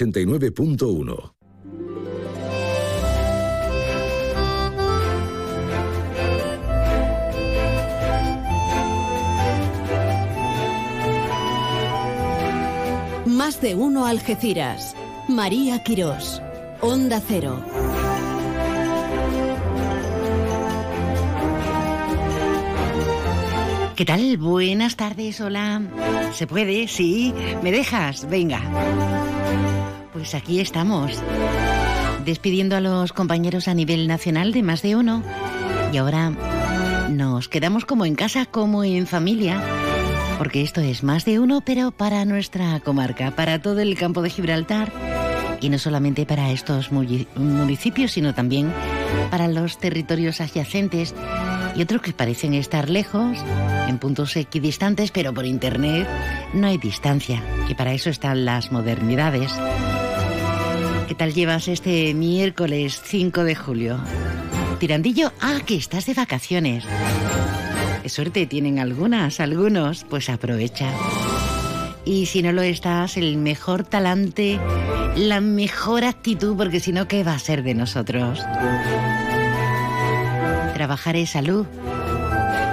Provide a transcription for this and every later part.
89.1. Más de uno Algeciras. María Quirós. Onda Cero. ¿Qué tal? Buenas tardes, hola. ¿Se puede? Sí. ¿Me dejas? Venga. Pues aquí estamos. Despidiendo a los compañeros a nivel nacional de más de uno. Y ahora nos quedamos como en casa, como en familia. Porque esto es más de uno, pero para nuestra comarca, para todo el campo de Gibraltar. Y no solamente para estos municipios, sino también para los territorios adyacentes y otros que parecen estar lejos, en puntos equidistantes, pero por internet no hay distancia, y para eso están las modernidades. ¿Qué tal llevas este miércoles 5 de julio? Tirandillo, ah, que estás de vacaciones. Qué suerte tienen algunas, algunos, pues aprovecha. Y si no lo estás, el mejor talante, la mejor actitud, porque si no, ¿qué va a ser de nosotros? trabajar es salud.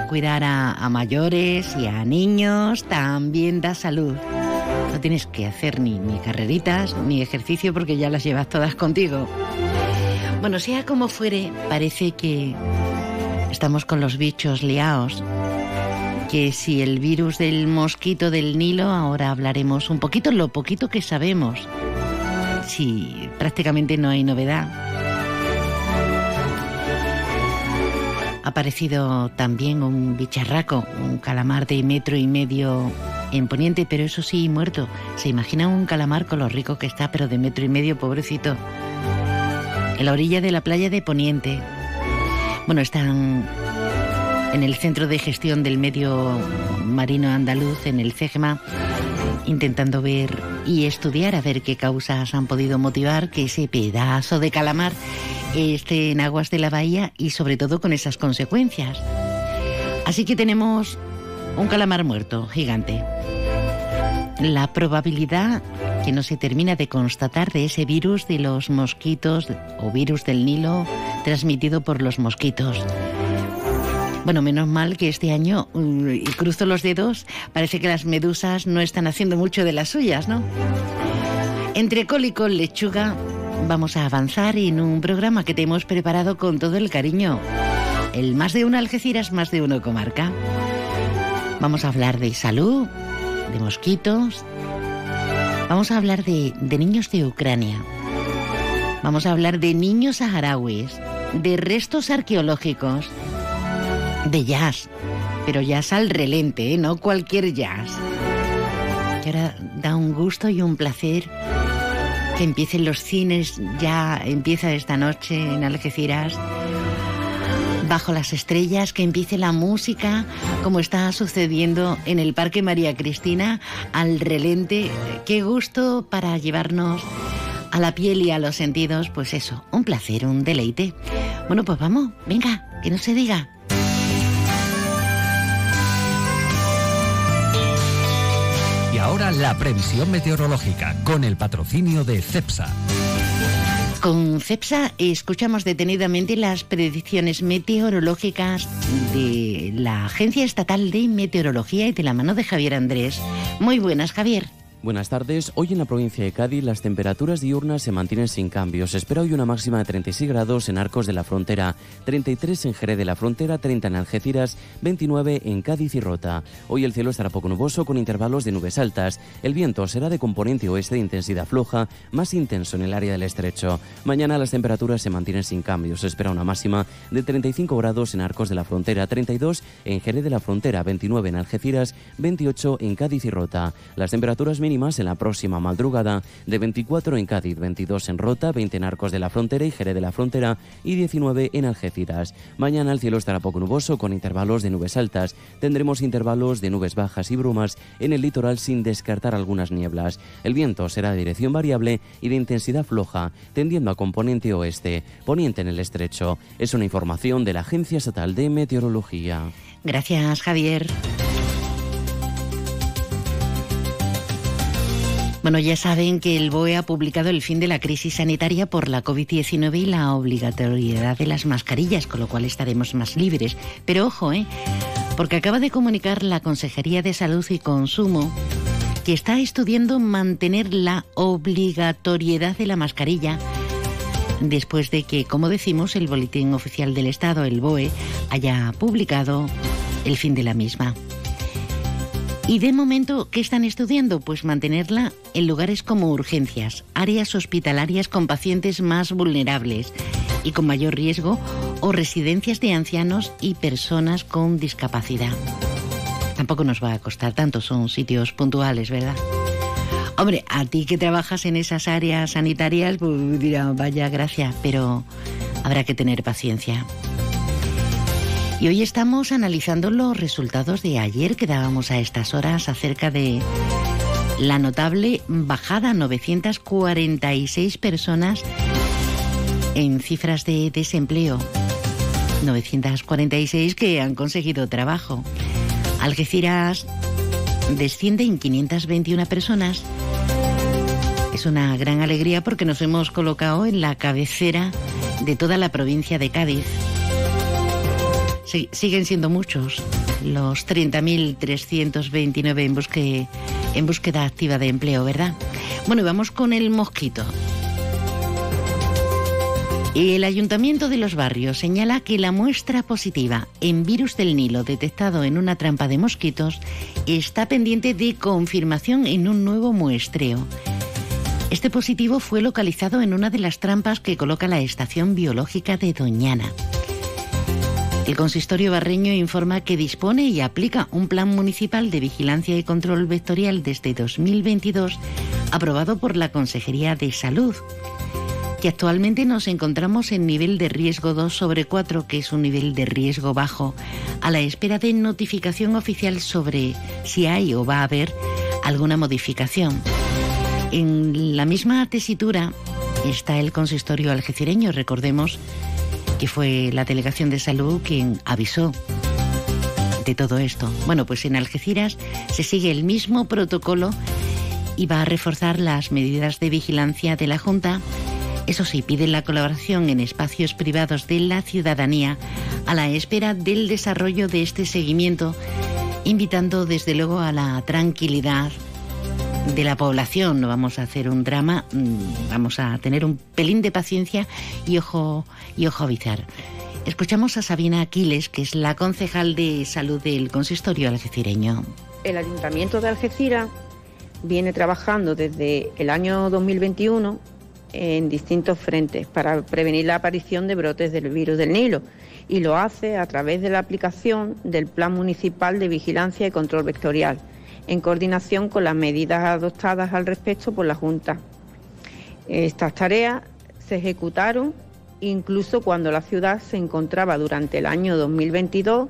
Cuidar a, mayores y a niños también da salud. No tienes que hacer ni, ni carreritas ni ejercicio porque ya las llevas todas contigo. Bueno, sea como fuere, parece que estamos con los bichos liados. Que si el virus del mosquito del Nilo, ahora hablaremos un poquito, lo poquito que sabemos. Si prácticamente no hay novedad. Ha aparecido también un bicharraco, un calamar de metro y medio en Poniente, pero eso sí, muerto. ¿Se imagina un calamar con lo rico que está, pero de metro y medio, pobrecito? En la orilla de la playa de Poniente. Bueno, están en el Centro de Gestión del Medio Marino Andaluz, en el CEGMA, intentando ver y estudiar a ver qué causas han podido motivar que ese pedazo de calamar esté en aguas de la bahía y sobre todo con esas consecuencias. Así que tenemos un calamar muerto, gigante. La probabilidad que no se termina de constatar de ese virus de los mosquitos o virus del Nilo transmitido por los mosquitos. Bueno, menos mal que este año, mm, y cruzo los dedos, parece que las medusas no están haciendo mucho de las suyas, ¿no? Entre col y lechuga, vamos a avanzar en un programa que te hemos preparado con todo el cariño. El más de uno Algeciras, más de uno comarca. Vamos a hablar de salud, de mosquitos. Vamos a hablar de, niños de Ucrania. Vamos a hablar de niños saharauis, de restos arqueológicos, de jazz, pero jazz al relente, ¿eh? no cualquier jazz. Que ahora da un gusto y un placer que empiecen los cines, ya empieza esta noche en Algeciras. Bajo las estrellas, que empiece la música, como está sucediendo en el Parque María Cristina, al relente. Qué gusto para llevarnos a la piel y a los sentidos, pues eso, un placer, un deleite. Bueno, pues vamos, venga, que no se diga. ahora la previsión meteorológica con el patrocinio de CEPSA. Con CEPSA escuchamos detenidamente las predicciones meteorológicas de la Agencia Estatal de Meteorología y de la mano de Javier Andrés. Muy buenas, Javier. Buenas tardes. Hoy en la provincia de Cádiz las temperaturas diurnas se mantienen sin cambios. Espera hoy una máxima de 36 grados en Arcos de la Frontera, 33 en Jerez de la Frontera, 30 en Algeciras, 29 en Cádiz y Rota. Hoy el cielo estará poco nuboso con intervalos de nubes altas. El viento será de componente oeste de intensidad floja, más intenso en el área del estrecho. Mañana las temperaturas se mantienen sin cambios. Espera una máxima de 35 grados en Arcos de la Frontera, 32 en Jerez de la Frontera, 29 en Algeciras, 28 en Cádiz y Rota. Las temperaturas mínimas en la próxima madrugada de 24 en Cádiz, 22 en Rota, 20 en Arcos de la Frontera y Jerez de la Frontera y 19 en Algeciras. Mañana el cielo estará poco nuboso con intervalos de nubes altas. Tendremos intervalos de nubes bajas y brumas en el litoral sin descartar algunas nieblas. El viento será de dirección variable y de intensidad floja, tendiendo a componente oeste, poniente en el estrecho. Es una información de la Agencia Estatal de Meteorología. Gracias, Javier. Bueno, ya saben que el BOE ha publicado el fin de la crisis sanitaria por la COVID-19 y la obligatoriedad de las mascarillas, con lo cual estaremos más libres. Pero ojo, ¿eh? Porque acaba de comunicar la Consejería de Salud y Consumo que está estudiando mantener la obligatoriedad de la mascarilla después de que, como decimos, el Boletín Oficial del Estado, el BOE, haya publicado el fin de la misma. Y de momento, ¿qué están estudiando? Pues mantenerla en lugares como urgencias, áreas hospitalarias con pacientes más vulnerables y con mayor riesgo o residencias de ancianos y personas con discapacidad. Tampoco nos va a costar tanto, son sitios puntuales, ¿verdad? Hombre, a ti que trabajas en esas áreas sanitarias, pues dirá, vaya gracia, pero habrá que tener paciencia. Y hoy estamos analizando los resultados de ayer que dábamos a estas horas acerca de la notable bajada, 946 personas en cifras de desempleo. 946 que han conseguido trabajo. Algeciras desciende en 521 personas. Es una gran alegría porque nos hemos colocado en la cabecera de toda la provincia de Cádiz. Siguen siendo muchos los 30.329 en, en búsqueda activa de empleo, ¿verdad? Bueno, vamos con el mosquito. El Ayuntamiento de los Barrios señala que la muestra positiva en virus del Nilo detectado en una trampa de mosquitos está pendiente de confirmación en un nuevo muestreo. Este positivo fue localizado en una de las trampas que coloca la Estación Biológica de Doñana. El consistorio barreño informa que dispone y aplica un plan municipal de vigilancia y control vectorial desde 2022 aprobado por la Consejería de Salud que actualmente nos encontramos en nivel de riesgo 2 sobre 4, que es un nivel de riesgo bajo, a la espera de notificación oficial sobre si hay o va a haber alguna modificación. En la misma tesitura está el consistorio algecireño, recordemos que fue la Delegación de Salud quien avisó de todo esto. Bueno, pues en Algeciras se sigue el mismo protocolo y va a reforzar las medidas de vigilancia de la Junta. Eso sí, pide la colaboración en espacios privados de la ciudadanía a la espera del desarrollo de este seguimiento, invitando desde luego a la tranquilidad de la población. No vamos a hacer un drama, mm, vamos a tener un pelín de paciencia y ojo, y ojo a. Escuchamos a Sabina Aquiles, que es la concejal de salud del consistorio algecireño. El Ayuntamiento de Algeciras viene trabajando desde el año 2021 en distintos frentes para prevenir la aparición de brotes del virus del Nilo y lo hace a través de la aplicación del Plan Municipal de Vigilancia y Control Vectorial en coordinación con las medidas adoptadas al respecto por la Junta. Estas tareas se ejecutaron incluso cuando la ciudad se encontraba durante el año 2022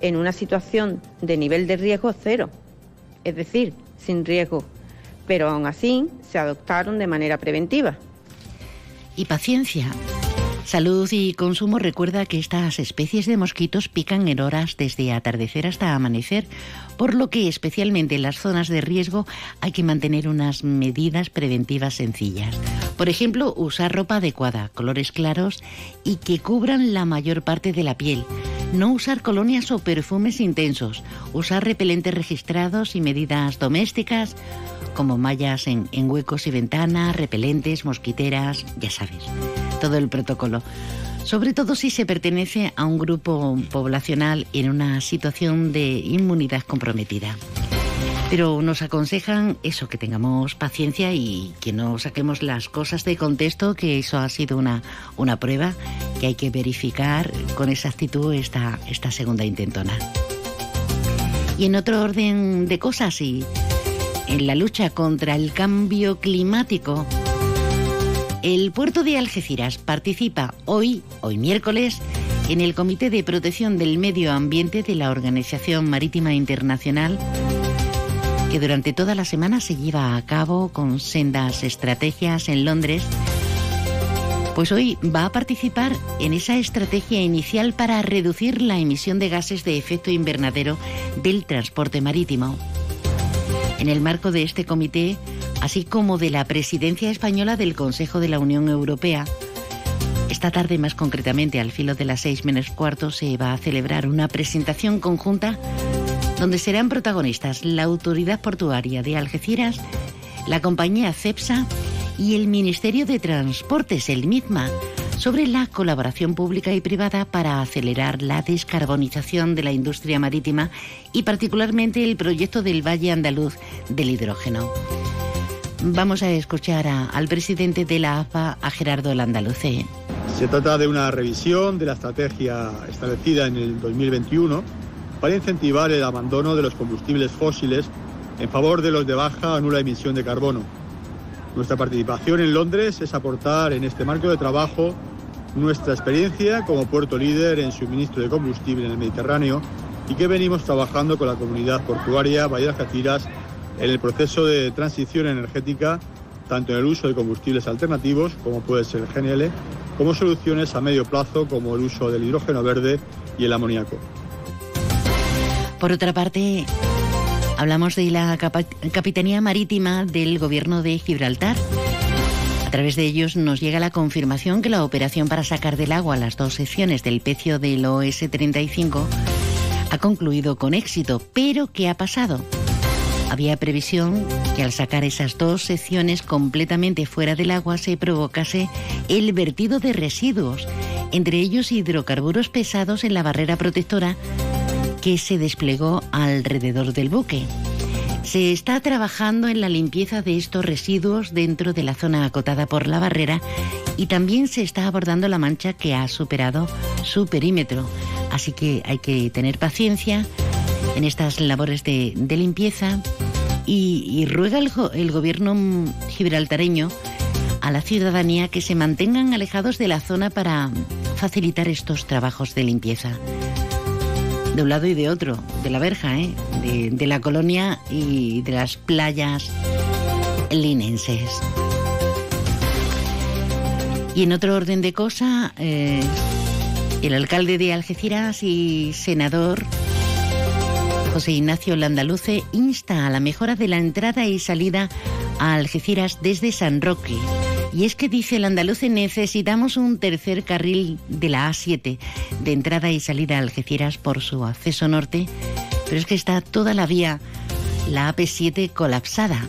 en una situación de nivel de riesgo cero, es decir, sin riesgo, pero aún así se adoptaron de manera preventiva. Y paciencia, Salud y Consumo recuerda que estas especies de mosquitos pican en horas desde atardecer hasta amanecer, por lo que especialmente en las zonas de riesgo hay que mantener unas medidas preventivas sencillas. Por ejemplo, usar ropa adecuada, colores claros y que cubran la mayor parte de la piel. No usar colonias o perfumes intensos, usar repelentes registrados y medidas domésticas como mallas en, huecos y ventanas, repelentes, mosquiteras, ya sabes, todo el protocolo. Sobre todo si se pertenece a un grupo poblacional en una situación de inmunidad comprometida. Pero nos aconsejan eso, que tengamos paciencia y que no saquemos las cosas de contexto, que eso ha sido una, una prueba que hay que verificar con exactitud esta, esta segunda intentona. Y en otro orden de cosas, y en la lucha contra el cambio climático. El puerto de Algeciras participa hoy, hoy miércoles, en el Comité de Protección del Medio Ambiente de la Organización Marítima Internacional, que durante toda la semana se lleva a cabo con sendas estrategias en Londres. Pues hoy va a participar en esa estrategia inicial para reducir la emisión de gases de efecto invernadero del transporte marítimo. En el marco de este comité así como de la presidencia española del Consejo de la Unión Europea. Esta tarde, más concretamente al filo de las seis menos cuarto, se va a celebrar una presentación conjunta donde serán protagonistas la Autoridad Portuaria de Algeciras, la compañía CEPSA y el Ministerio de Transportes, el MITMA, sobre la colaboración pública y privada para acelerar la descarbonización de la industria marítima y particularmente el proyecto del Valle Andaluz del hidrógeno. Vamos a escuchar al presidente de la AFA, a Gerardo Landaluce. Se trata de una revisión de la estrategia establecida en el 2021 para incentivar el abandono de los combustibles fósiles en favor de los de baja o nula emisión de carbono. Nuestra participación en Londres es aportar en este marco de trabajo nuestra experiencia como puerto líder en suministro de combustible en el Mediterráneo y que venimos trabajando con la comunidad portuaria Bahía de Algeciras en el proceso de transición energética, tanto en el uso de combustibles alternativos, como puede ser el GNL, como soluciones a medio plazo, como el uso del hidrógeno verde y el amoníaco. Por otra parte, hablamos de la Capitanía Marítima del Gobierno de Gibraltar. A través de ellos nos llega la confirmación que la operación para sacar del agua las dos secciones del pecio del OS-35 ha concluido con éxito. Pero, ¿qué ha pasado? Había previsión que al sacar esas dos secciones completamente fuera del agua se provocase el vertido de residuos, entre ellos hidrocarburos pesados en la barrera protectora que se desplegó alrededor del buque. Se está trabajando en la limpieza de estos residuos dentro de la zona acotada por la barrera y también se está abordando la mancha que ha superado su perímetro. Así que hay que tener paciencia en estas labores de, limpieza y, ruega el, gobierno gibraltareño a la ciudadanía que se mantengan alejados de la zona para facilitar estos trabajos de limpieza. De un lado y de otro, de la verja, ¿eh? de, la colonia y de las playas linenses. Y en otro orden de cosas, eh, el alcalde de Algeciras y senador José Ignacio Landaluce insta a la mejora de la entrada y salida a Algeciras desde San Roque. Y es que dice el andaluce, necesitamos un tercer carril de la A7 de entrada y salida a Algeciras por su acceso norte, pero es que está toda la vía, la AP7 colapsada.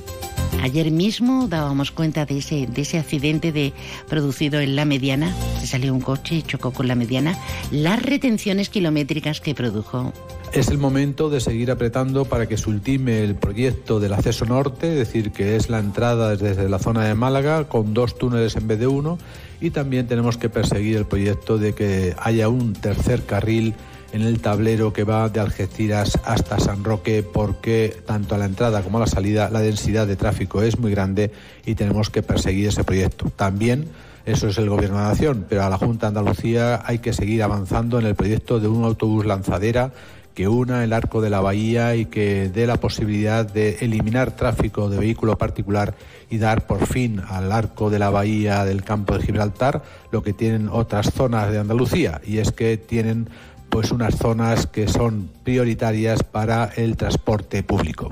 Ayer mismo dábamos cuenta de ese, de ese accidente de, producido en la mediana. Se salió un coche y chocó con la mediana. Las retenciones kilométricas que produjo es el momento de seguir apretando para que se ultime el proyecto del acceso norte, es decir, que es la entrada desde la zona de Málaga con dos túneles en vez de uno y también tenemos que perseguir el proyecto de que haya un tercer carril en el tablero que va de Algeciras hasta San Roque porque tanto a la entrada como a la salida la densidad de tráfico es muy grande y tenemos que perseguir ese proyecto. También eso es el Gobierno de la Nación, pero a la Junta de Andalucía hay que seguir avanzando en el proyecto de un autobús lanzadera que una el arco de la bahía y que dé la posibilidad de eliminar tráfico de vehículo particular y dar por fin al arco de la bahía del campo de Gibraltar lo que tienen otras zonas de Andalucía y es que tienen pues unas zonas que son prioritarias para el transporte público.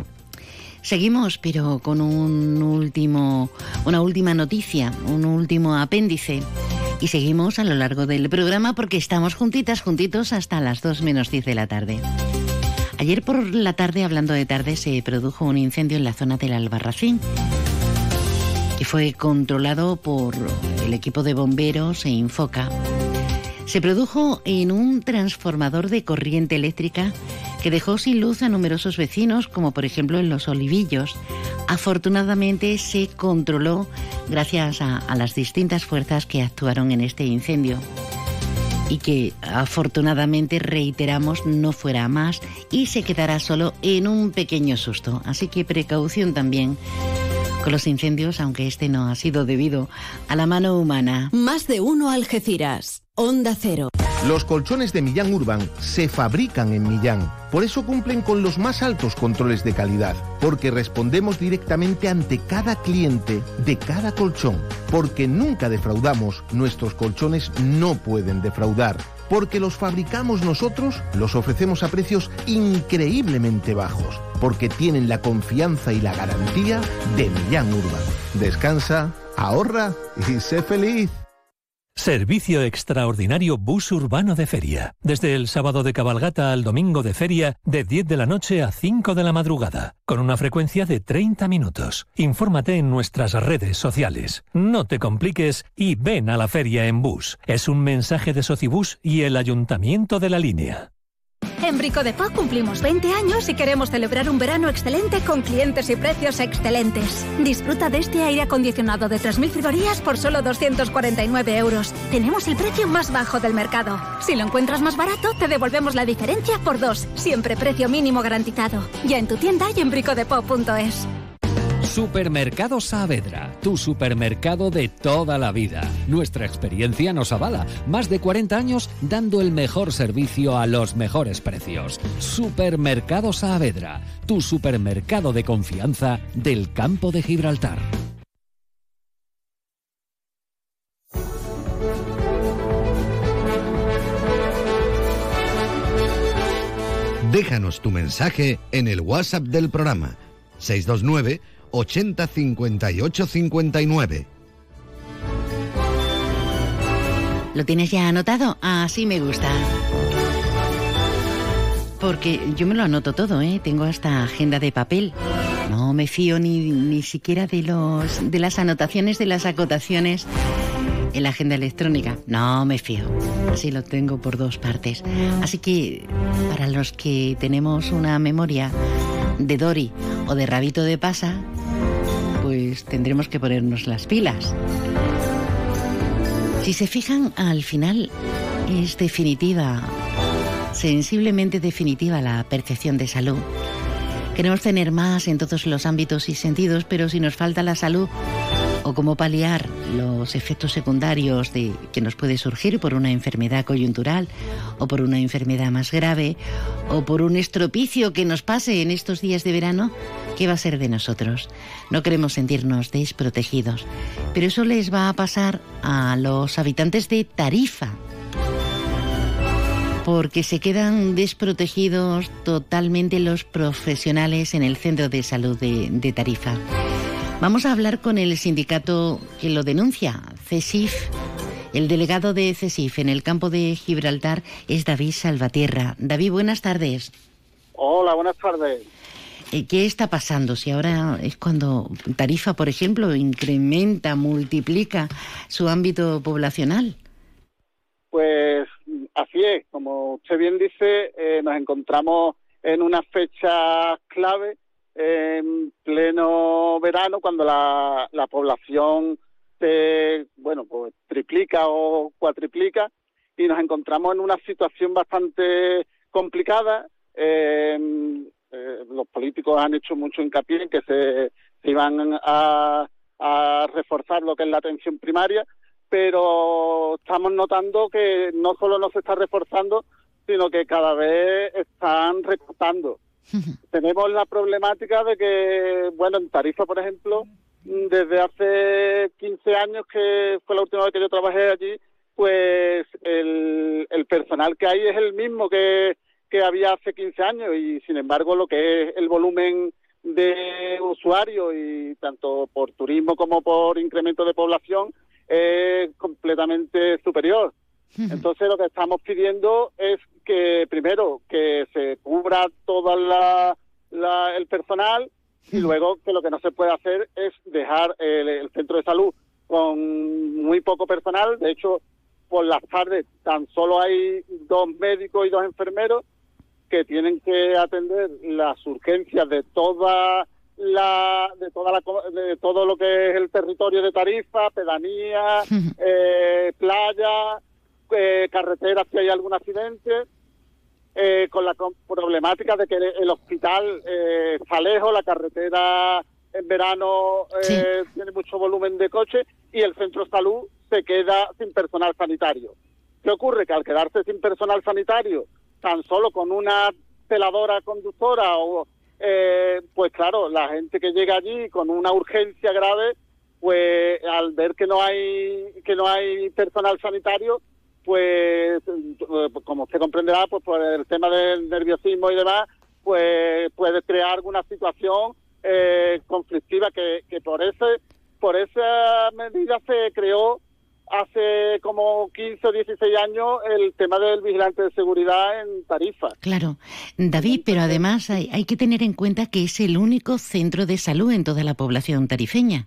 Seguimos, pero con un último, una última noticia, un último apéndice. Y seguimos a lo largo del programa porque estamos juntitas, juntitos hasta las 2 menos 10 de la tarde. Ayer por la tarde, hablando de tarde, se produjo un incendio en la zona del Albarracín y fue controlado por el equipo de bomberos e Infoca. Se produjo en un transformador de corriente eléctrica que dejó sin luz a numerosos vecinos, como por ejemplo en Los Olivillos. Afortunadamente se controló gracias a, las distintas fuerzas que actuaron en este incendio y que afortunadamente reiteramos no fuera más y se quedará solo en un pequeño susto. Así que precaución también con los incendios, aunque este no ha sido debido a la mano humana. Más de uno Algeciras. Onda Cero. Los colchones de Millán Urban se fabrican en Millán. Por eso cumplen con los más altos controles de calidad. Porque respondemos directamente ante cada cliente de cada colchón. Porque nunca defraudamos. Nuestros colchones no pueden defraudar porque los fabricamos nosotros, los ofrecemos a precios increíblemente bajos, porque tienen la confianza y la garantía de Millán Urban. Descansa, ahorra y sé feliz. Servicio extraordinario bus urbano de feria. Desde el sábado de cabalgata al domingo de feria, de 10 de la noche a 5 de la madrugada, con una frecuencia de 30 minutos. Infórmate en nuestras redes sociales. No te compliques y ven a la feria en bus. Es un mensaje de Socibus y el Ayuntamiento de la Línea. En Brico de Paz cumplimos 20 años y queremos celebrar un verano excelente con clientes y precios excelentes. Disfruta de este aire acondicionado de 3.000 frigorías por solo 249 euros. Tenemos el precio más bajo del mercado. Si lo encuentras más barato, te devolvemos la diferencia por dos. Siempre precio mínimo garantizado. Ya en tu tienda y en bricodepop.es. Supermercado Saavedra, tu supermercado de toda la vida. Nuestra experiencia nos avala. Más de 40 años dando el mejor servicio a los mejores precios. Supermercado Saavedra, tu supermercado de confianza del campo de Gibraltar. Déjanos tu mensaje en el WhatsApp del programa 629 80 58 59. ¿Lo tienes ya anotado? Así me gusta. Porque yo me lo anoto todo, ¿eh? Tengo hasta agenda de papel. No me fío ni, ni siquiera de, los, de las anotaciones, de las acotaciones en la agenda electrónica. No me fío. Así lo tengo por dos partes. Así que para los que tenemos una memoria de Dory o de Rabito de Pasa, pues tendremos que ponernos las pilas. Si se fijan, al final es definitiva, sensiblemente definitiva la percepción de salud. Queremos tener más en todos los ámbitos y sentidos, pero si nos falta la salud, o cómo paliar los efectos secundarios de, que nos puede surgir por una enfermedad coyuntural o por una enfermedad más grave o por un estropicio que nos pase en estos días de verano, ¿qué va a ser de nosotros? No queremos sentirnos desprotegidos, pero eso les va a pasar a los habitantes de Tarifa, porque se quedan desprotegidos totalmente los profesionales en el centro de salud de, de Tarifa. Vamos a hablar con el sindicato que lo denuncia, CESIF. El delegado de CESIF en el campo de Gibraltar es David Salvatierra. David, buenas tardes. Hola, buenas tardes. Eh, ¿Qué está pasando? Si ahora es cuando Tarifa, por ejemplo, incrementa, multiplica su ámbito poblacional. Pues así es, como usted bien dice, eh, nos encontramos en una fecha clave en pleno verano, cuando la, la población se, bueno, pues triplica o cuatriplica y nos encontramos en una situación bastante complicada. Eh, los políticos han hecho mucho hincapié en que se, se iban a, a reforzar lo que es la atención primaria, pero estamos notando que no solo no se está reforzando, sino que cada vez están recortando. Tenemos la problemática de que, bueno, en Tarifa, por ejemplo, desde hace 15 años, que fue la última vez que yo trabajé allí, pues el, el personal que hay es el mismo que, que había hace 15 años y, sin embargo, lo que es el volumen de usuarios y tanto por turismo como por incremento de población es completamente superior. Entonces lo que estamos pidiendo es que primero que se cubra todo la, el personal y luego que lo que no se puede hacer es dejar el, centro de salud con muy poco personal. De hecho, por las tardes tan solo hay dos médicos y dos enfermeros que tienen que atender las urgencias de toda la de toda la de todo lo que es el territorio de Tarifa, pedanía, eh, playa, eh, carreteras si hay algún accidente, eh, con la problemática de que el hospital eh, está lejos, la carretera en verano eh, tiene mucho volumen de coche y el centro de salud se queda sin personal sanitario. ¿Qué ocurre? Que al quedarse sin personal sanitario, tan solo con una peladora conductora o pues claro, la gente que llega allí con una urgencia grave, pues al ver que no hay que no hay personal sanitario, pues como usted comprenderá, pues por el tema del nerviosismo y demás, pues puede crear alguna situación eh, conflictiva que, que por ese por esa medida se creó hace como 15 o 16 años el tema del vigilante de seguridad en Tarifa. Claro, David, pero además hay, hay, que tener en cuenta que es el único centro de salud en toda la población tarifeña.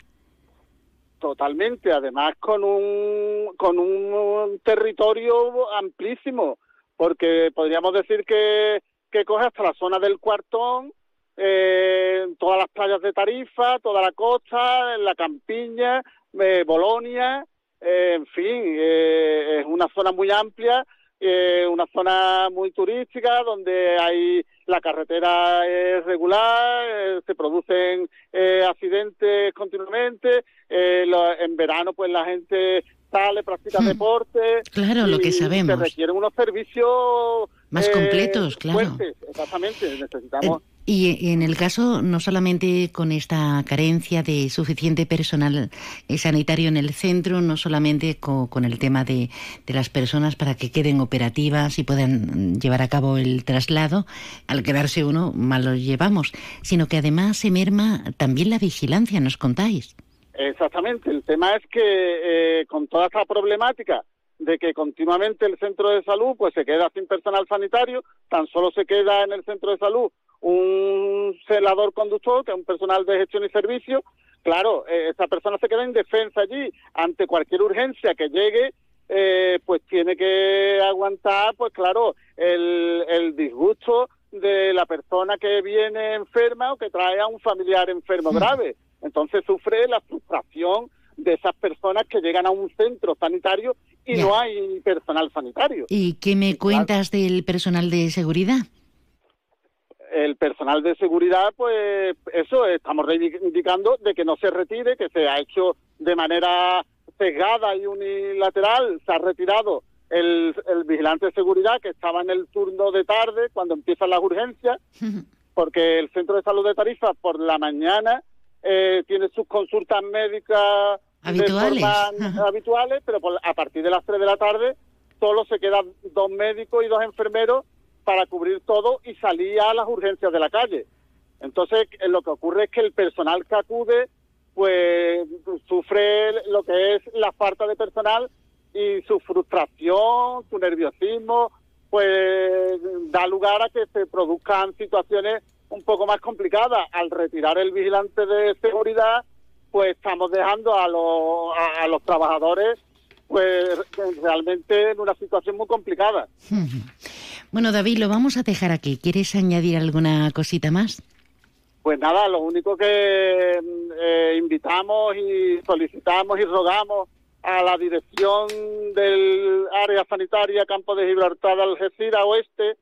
Totalmente, además con un, con un territorio amplísimo, porque podríamos decir que, que coge hasta la zona del cuartón, eh, todas las playas de Tarifa, toda la costa, la campiña, eh, Bolonia, eh, en fin, eh, es una zona muy amplia, eh, una zona muy turística donde hay la carretera es regular, se producen accidentes continuamente, en verano pues la gente sale, practica hmm. deporte. Claro, lo que sabemos. Se requieren unos servicios más completos, claro. exactamente, necesitamos y en el caso, no solamente con esta carencia de suficiente personal eh, sanitario en el centro, no solamente con, el tema de, las personas para que queden operativas y puedan llevar a cabo el traslado, al quedarse uno, mal lo llevamos, sino que además se merma también la vigilancia, ¿nos contáis? Exactamente, el tema es que eh, con toda esta problemática de que continuamente el centro de salud pues se queda sin personal sanitario, tan solo se queda en el centro de salud un celador conductor, que es un personal de gestión y servicio, claro, eh, esa persona se queda indefensa allí ante cualquier urgencia que llegue, eh, pues tiene que aguantar, pues claro, el, el disgusto de la persona que viene enferma o que trae a un familiar enfermo grave. Entonces sufre la frustración de esas personas que llegan a un centro sanitario y no hay personal sanitario. ¿Y qué me cuentas del personal de seguridad? El personal de seguridad, pues eso, estamos reivindicando de que no se retire, que se ha hecho de manera cegada y unilateral, se ha retirado el, vigilante de seguridad que estaba en el turno de tarde cuando empiezan las urgencias, porque el centro de salud de Tarifa por la mañana eh, tiene sus consultas médicas habituales, habituales pero a partir de las 3 de la tarde solo se quedan dos médicos y dos enfermeros para cubrir todo y salir a las urgencias de la calle. Entonces, eh, lo que ocurre es que el personal que acude, pues, sufre lo que es la falta de personal y su frustración, su nerviosismo, pues, da lugar a que se produzcan situaciones un poco más complicadas. Al retirar el vigilante de seguridad, pues, estamos dejando a los, a los trabajadores, pues, realmente en una situación muy complicada. Bueno, David, lo vamos a dejar aquí. ¿Quieres añadir alguna cosita más? Pues nada, lo único que eh, invitamos y solicitamos y rogamos a la dirección del área sanitaria Campo de Gibraltar Algeciras Oeste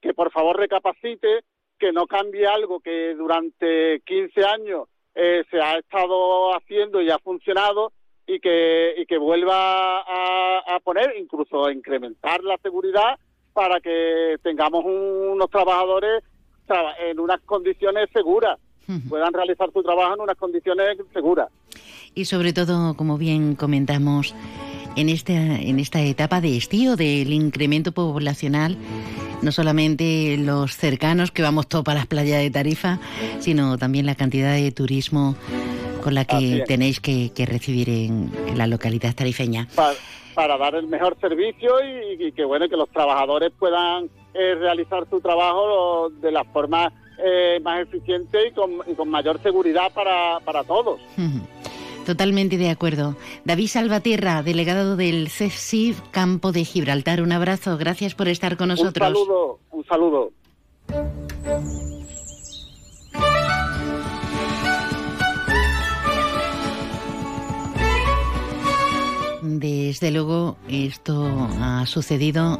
que por favor recapacite, que no cambie algo que durante 15 años eh, se ha estado haciendo y ha funcionado y que, y que vuelva a, a poner, incluso a incrementar la seguridad para que tengamos unos trabajadores en unas condiciones seguras, puedan realizar su trabajo en unas condiciones seguras. Y sobre todo, como bien comentamos, en esta, en esta etapa de estío del incremento poblacional, no solamente los cercanos que vamos todos para las playas de Tarifa, sino también la cantidad de turismo con la que tenéis que, recibir en, la localidad tarifeña para dar el mejor servicio y, que bueno que los trabajadores puedan eh, realizar su trabajo de la forma eh, más eficiente y con, mayor seguridad para, para todos. Totalmente de acuerdo. David Salvatierra, delegado del CEFSIF Campo de Gibraltar, un abrazo, gracias por estar con nosotros. Un saludo, un saludo. Desde luego, esto ha sucedido.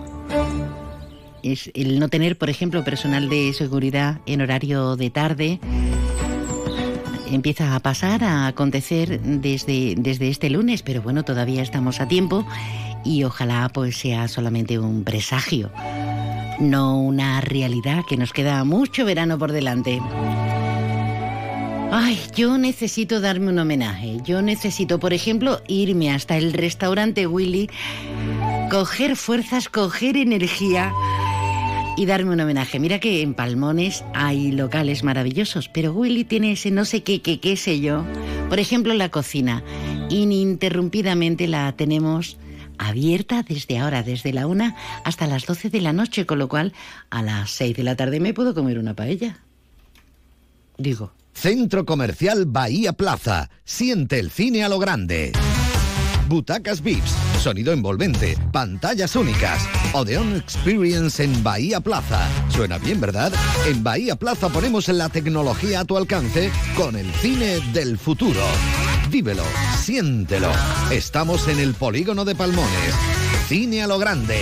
Es el no tener, por ejemplo, personal de seguridad en horario de tarde empieza a pasar, a acontecer desde, desde este lunes, pero bueno, todavía estamos a tiempo y ojalá pues sea solamente un presagio, no una realidad que nos queda mucho verano por delante. Ay, yo necesito darme un homenaje. Yo necesito, por ejemplo, irme hasta el restaurante Willy coger fuerzas, coger energía y darme un homenaje. Mira que en Palmones hay locales maravillosos, pero Willy tiene ese no sé qué, qué, qué sé yo. Por ejemplo, la cocina. Ininterrumpidamente la tenemos abierta desde ahora, desde la una hasta las 12 de la noche, con lo cual a las 6 de la tarde me puedo comer una paella. Digo. Centro Comercial Bahía Plaza. Siente el cine a lo grande. Butacas VIPs, sonido envolvente, pantallas únicas. Odeon Experience en Bahía Plaza. Suena bien, ¿verdad? En Bahía Plaza ponemos la tecnología a tu alcance con el cine del futuro. Vívelo, siéntelo. Estamos en el polígono de Palmones. Cine a lo grande.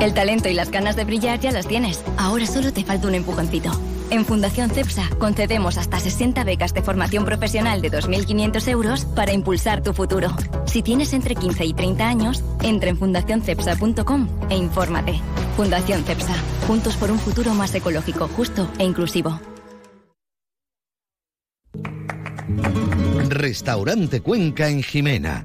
El talento y las ganas de brillar ya las tienes. Ahora solo te falta un empujoncito. En Fundación CEPSA concedemos hasta 60 becas de formación profesional de 2.500 euros para impulsar tu futuro. Si tienes entre 15 y 30 años, entra en fundacioncepsa.com e infórmate. Fundación CEPSA, juntos por un futuro más ecológico, justo e inclusivo. Restaurante Cuenca en Jimena.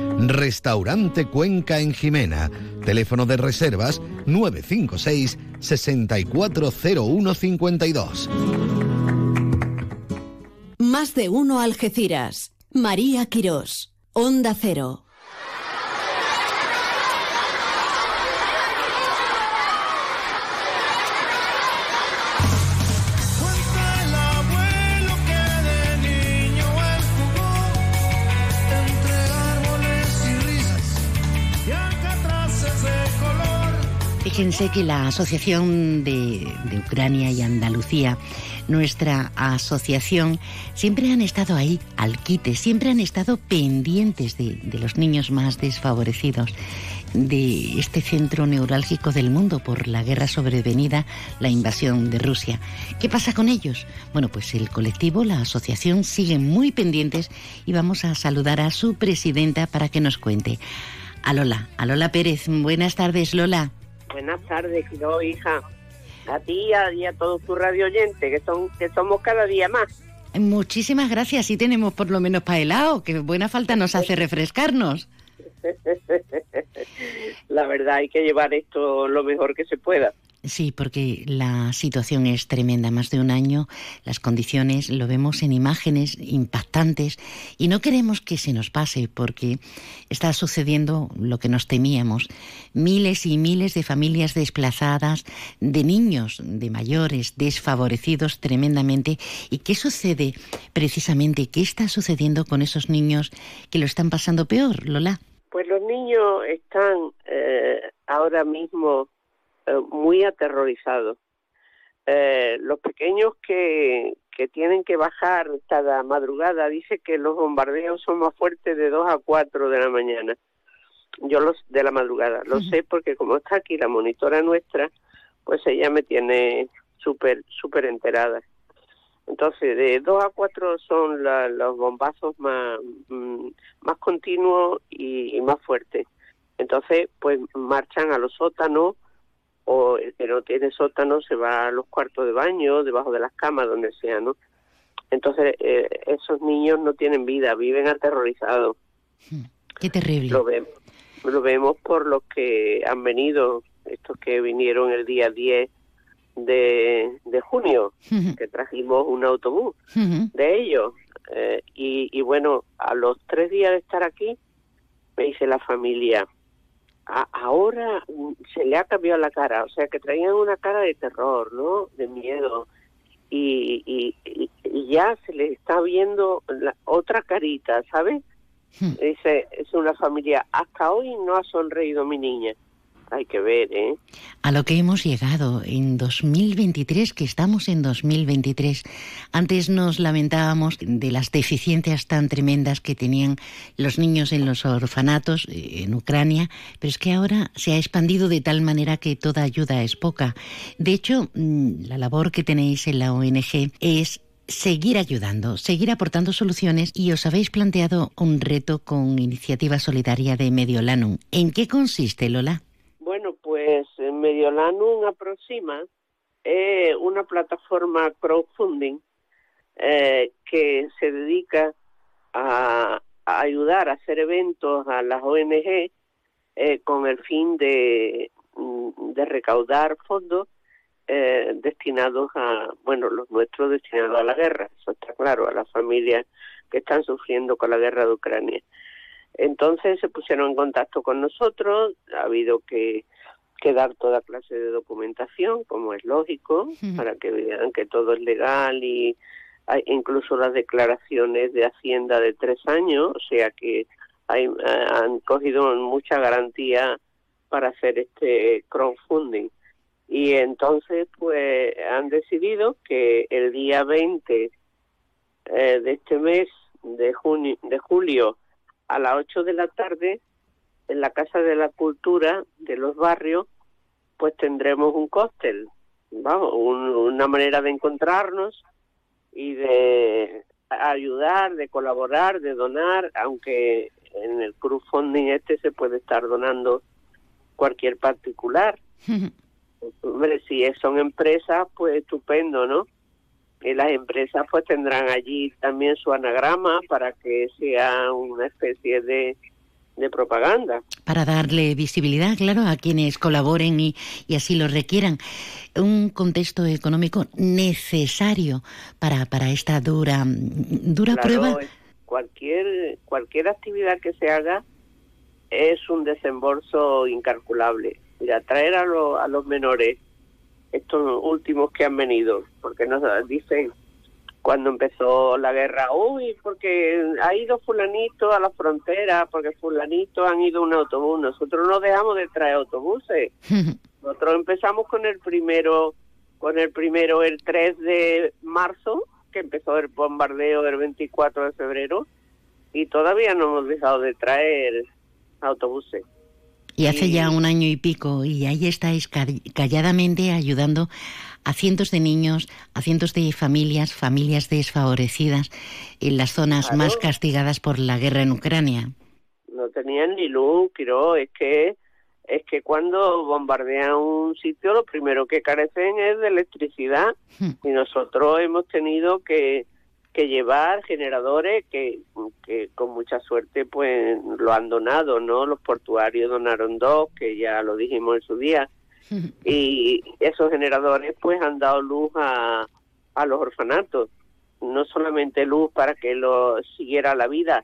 Restaurante Cuenca en Jimena. Teléfono de reservas 956 640152. Más de uno Algeciras. María Quirós. Onda Cero. Fíjense que la Asociación de, Ucrania y Andalucía, nuestra asociación, siempre han estado ahí al quite, siempre han estado pendientes de, de los niños más desfavorecidos de este centro neurálgico del mundo por la guerra sobrevenida, la invasión de Rusia. ¿Qué pasa con ellos? Bueno, pues el colectivo, la asociación, siguen muy pendientes y vamos a saludar a su presidenta para que nos cuente. A Lola, a Lola Pérez. Buenas tardes, Lola. Buenas tardes, hija. A ti y a, todos tus radio oyentes, que, son, que somos cada día más. Muchísimas gracias. Sí tenemos por lo menos para helado, que buena falta nos hace refrescarnos. La verdad, hay que llevar esto lo mejor que se pueda. Sí, porque la situación es tremenda. Más de un año, las condiciones lo vemos en imágenes impactantes y no queremos que se nos pase porque está sucediendo lo que nos temíamos. Miles y miles de familias desplazadas, de niños, de mayores, desfavorecidos tremendamente. ¿Y qué sucede precisamente? ¿Qué está sucediendo con esos niños que lo están pasando peor, Lola? Pues los niños están eh, ahora mismo eh, muy aterrorizados. Eh, los pequeños que, que tienen que bajar cada madrugada, dice que los bombardeos son más fuertes de 2 a 4 de la mañana. Yo los de la madrugada, lo sé porque como está aquí la monitora nuestra, pues ella me tiene súper, súper enterada. Entonces, de 2 a 4 son los bombazos más, mm, más continuos y, y, más fuertes. Entonces, pues marchan a los sótanos o el que no tiene sótano se va a los cuartos de baño, debajo de las camas, donde sea, ¿no? Entonces, eh, esos niños no tienen vida, viven aterrorizados. Hmm, qué terrible. Lo, lo vemos por los que han venido, estos que vinieron el día 10 de, de junio, que trajimos un autobús de ellos. Eh, y, y bueno, a los tres días de estar aquí, me dice la familia, ahora se le ha cambiado la cara, o sea que traían una cara de terror, ¿no? De miedo. Y, y, ya se le está viendo la otra carita, ¿sabes? Hmm. Dice, es una familia, hasta hoy no ha sonreído mi niña. Hay que ver, ¿eh? A lo que hemos llegado en 2023, que estamos en 2023. Antes nos lamentábamos de las deficiencias tan tremendas que tenían los niños en los orfanatos eh, en Ucrania, pero es que ahora se ha expandido de tal manera que toda ayuda es poca. De hecho, mm, la labor que tenéis en la ONG es seguir ayudando, seguir aportando soluciones y os habéis planteado un reto con iniciativa solidaria de Mediolanum. ¿En qué consiste, Lola? Mediolanum aproxima es una plataforma crowdfunding eh, que se dedica a, ayudar a hacer eventos a las ONG eh, con el fin de, mm, de recaudar fondos eh, destinados a, bueno, los nuestros destinados a la guerra, eso está claro, a las familias que están sufriendo con la guerra de Ucrania. Entonces se pusieron en contacto con nosotros, ha habido que, que dar toda clase de documentación, como es lógico, para que vean que todo es legal y hay incluso las declaraciones de Hacienda de tres años, o sea que hay, eh, han cogido mucha garantía para hacer este crowdfunding. Y entonces, pues, han decidido que el día 20 eh, de este mes de, junio, de julio a las 8 de la tarde en la Casa de la Cultura de los barrios, pues tendremos un cóctel, vamos, una manera de encontrarnos y de ayudar, de colaborar, de donar, aunque en el crowdfunding este se puede estar donando cualquier particular. Hombre, si son empresas, pues estupendo, ¿no? Y las empresas pues tendrán allí también su anagrama para que sea una especie de, de propaganda. Para darle visibilidad, claro, a quienes colaboren y, y así lo requieran. Un contexto económico necesario para, para esta dura, dura prueba. Cualquier, cualquier actividad que se haga es un desembolso incalculable. Mira, traer a, a los menores estos últimos que han venido, porque nos dicen cuando empezó la guerra, uy, porque ha ido fulanito a la frontera, porque fulanito han ido un autobús. Nosotros no dejamos de traer autobuses. Nosotros empezamos con el primero, con el primero el 3 de marzo, que empezó el bombardeo del 24 de febrero, y todavía no hemos dejado de traer autobuses. Y hace ya un año y pico, y ahí estáis calladamente ayudando a cientos de niños, a cientos de familias, familias desfavorecidas en las zonas más castigadas por la guerra en Ucrania. No tenían ni luz, quiero, es que es que cuando bombardean un sitio lo primero que carecen es de electricidad hmm. y nosotros hemos tenido que que llevar generadores que, que con mucha suerte pues lo han donado, ¿no? Los portuarios donaron dos, que ya lo dijimos en su día, y esos generadores pues han dado luz a, a los orfanatos, no solamente luz para que lo siguiera la vida,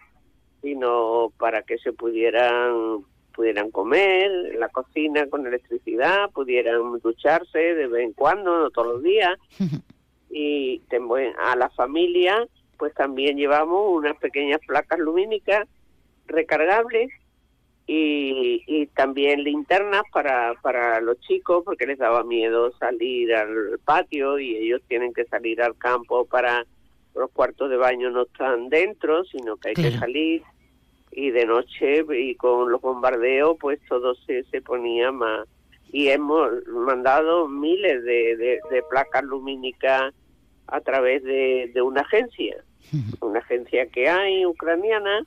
sino para que se pudieran pudieran comer en la cocina con electricidad, pudieran ducharse de vez en cuando, no todos los días. y a la familia pues también llevamos unas pequeñas placas lumínicas recargables y, y también linternas para, para los chicos porque les daba miedo salir al patio y ellos tienen que salir al campo para los cuartos de baño no están dentro sino que hay que salir. Y de noche y con los bombardeos pues todo se, se ponía más. Y hemos mandado miles de, de, placas lumínicas a través de, de, una agencia, una agencia que hay ucraniana,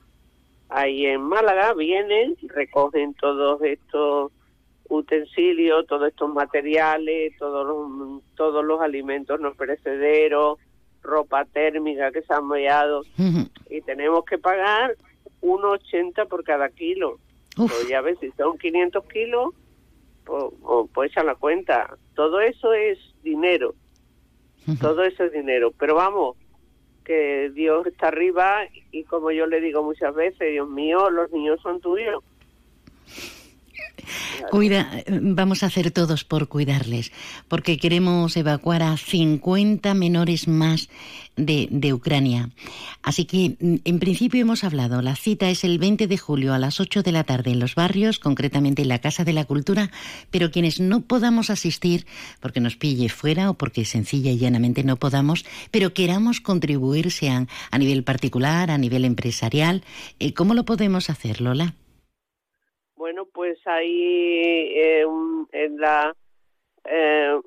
ahí en Málaga, vienen, recogen todos estos utensilios, todos estos materiales, todos los, todos los alimentos no perecederos, ropa térmica que se han mollado, y tenemos que pagar 1,80 por cada kilo. Pues ya ves, si son 500 kilos, o, pues echar la cuenta. Todo eso es dinero. Todo eso es dinero. Pero vamos, que Dios está arriba y como yo le digo muchas veces, Dios mío, los niños son tuyos. Cuida, vamos a hacer todos por cuidarles, porque queremos evacuar a 50 menores más de, de, Ucrania. Así que, mm, en principio hemos hablado, la cita es el 20 de julio a las 8 de la tarde en los barrios, concretamente en la Casa de la Cultura, pero quienes no podamos asistir, porque nos pille fuera o porque sencilla y llanamente no podamos, pero queramos contribuir, sean a nivel particular, a nivel empresarial, eh, ¿cómo lo podemos hacer, Lola? Pues ahí eh, en la eh,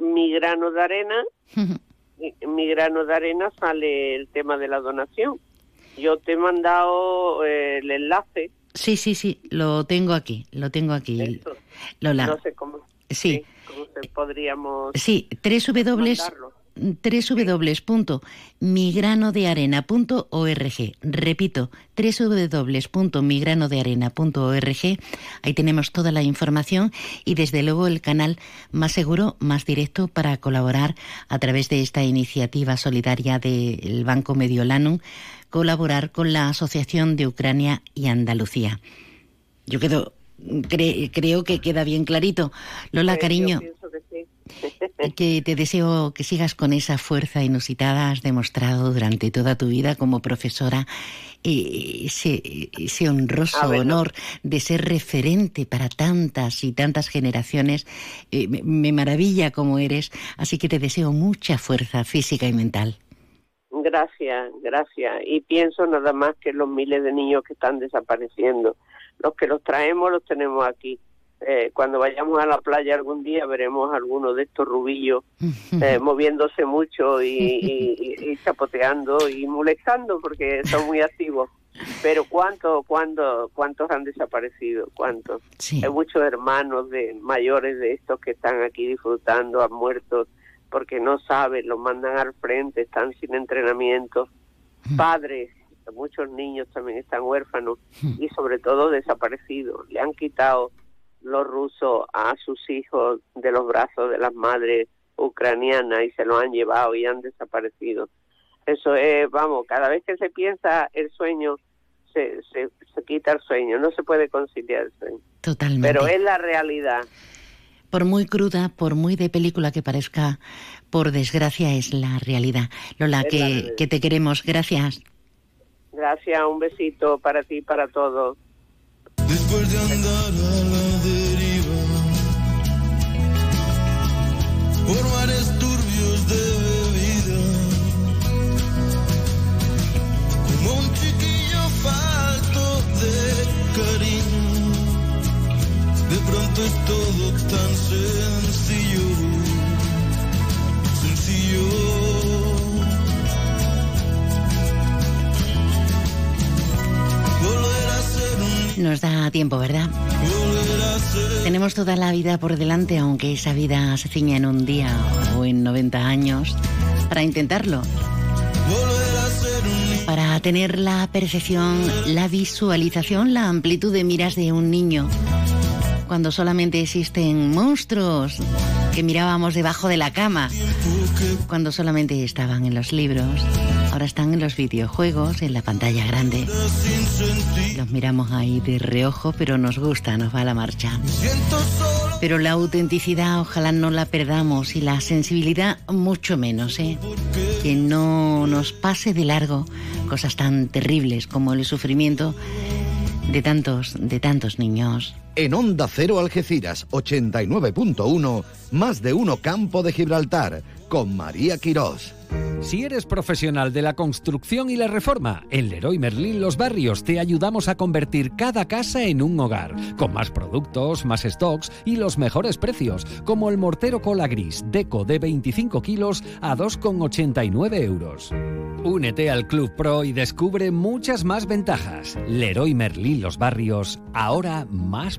mi grano de arena, mi grano de arena sale el tema de la donación. Yo te he mandado eh, el enlace. Sí, sí, sí, lo tengo aquí, lo tengo aquí. Lola. No sé cómo. Sí. ¿Cómo podríamos. Sí, www www.migranodearena.org. Repito, www.migranodearena.org. Ahí tenemos toda la información y desde luego el canal más seguro, más directo para colaborar a través de esta iniciativa solidaria del Banco Mediolanum, colaborar con la Asociación de Ucrania y Andalucía. Yo quedo, creo que queda bien clarito. Lola, cariño. Que te deseo que sigas con esa fuerza inusitada. Has demostrado durante toda tu vida como profesora eh, ese, honroso ah, honor de ser referente para tantas y tantas generaciones. Eh, me, maravilla como eres, así que te deseo mucha fuerza física y mental. Gracias, gracias. Y pienso nada más que los miles de niños que están desapareciendo. Los que los traemos los tenemos aquí eh, cuando vayamos a la playa algún día veremos algunos de estos rubillos eh, moviéndose mucho y, chapoteando y molestando porque son muy activos. Pero ¿cuántos, cuánto, cuántos han desaparecido? ¿Cuántos? Hay muchos hermanos de mayores de estos que están aquí disfrutando, han muerto porque no saben, los mandan al frente, están sin entrenamiento. Padres, muchos niños también están huérfanos y sobre todo desaparecidos. Le han quitado los rusos a sus hijos de los brazos de las madres ucranianas y se los han llevado y han desaparecido. Eso es, vamos, cada vez que se piensa el sueño, se, se, quita el sueño, no se puede conciliar el sueño. Totalmente. Pero es la realidad. Por muy cruda, por muy de película que parezca, por desgracia es la realidad. Lola, que, que te queremos. Gracias. Gracias, un besito para ti y para todos. Después de andar a la por mares turbios de bebida, como un chiquillo falto de cariño, de pronto es todo tan sencillo, sencillo. Nos da tiempo, ¿verdad? Tenemos toda la vida por delante, aunque esa vida se ciña en un día o en 90 años, para intentarlo. Para tener la percepción, la visualización, la amplitud de miras de un niño. Cuando solamente existen monstruos que mirábamos debajo de la cama. Cuando solamente estaban en los libros Ahora están en los videojuegos, en la pantalla grande. Los miramos ahí de reojo, pero nos gusta, nos va la marcha. Pero la autenticidad ojalá no la perdamos y la sensibilidad mucho menos, ¿eh? Que no nos pase de largo cosas tan terribles como el sufrimiento de tantos, de tantos niños. En Onda Cero Algeciras 89.1, más de uno Campo de Gibraltar, con María Quirós. Si eres profesional de la construcción y la reforma, en Leroy Merlin Los Barrios te ayudamos a convertir cada casa en un hogar, con más productos, más stocks y los mejores precios, como el mortero cola gris Deco de 25 kilos a 2,89 euros. Únete al Club Pro y descubre muchas más ventajas. Leroy Merlin Los Barrios, ahora más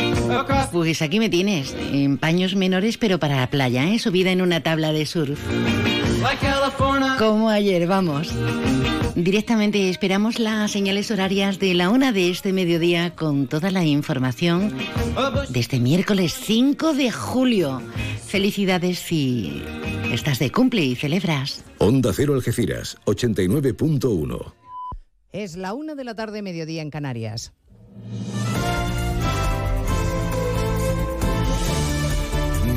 pues aquí me tienes, en paños menores pero para la playa, ¿eh? subida en una tabla de surf. Como ayer, vamos. Directamente esperamos las señales horarias de la una de este mediodía con toda la información de este miércoles 5 de julio. Felicidades si estás de cumple y celebras. Onda Cero Algeciras, 89.1. Es la una de la tarde, mediodía en Canarias.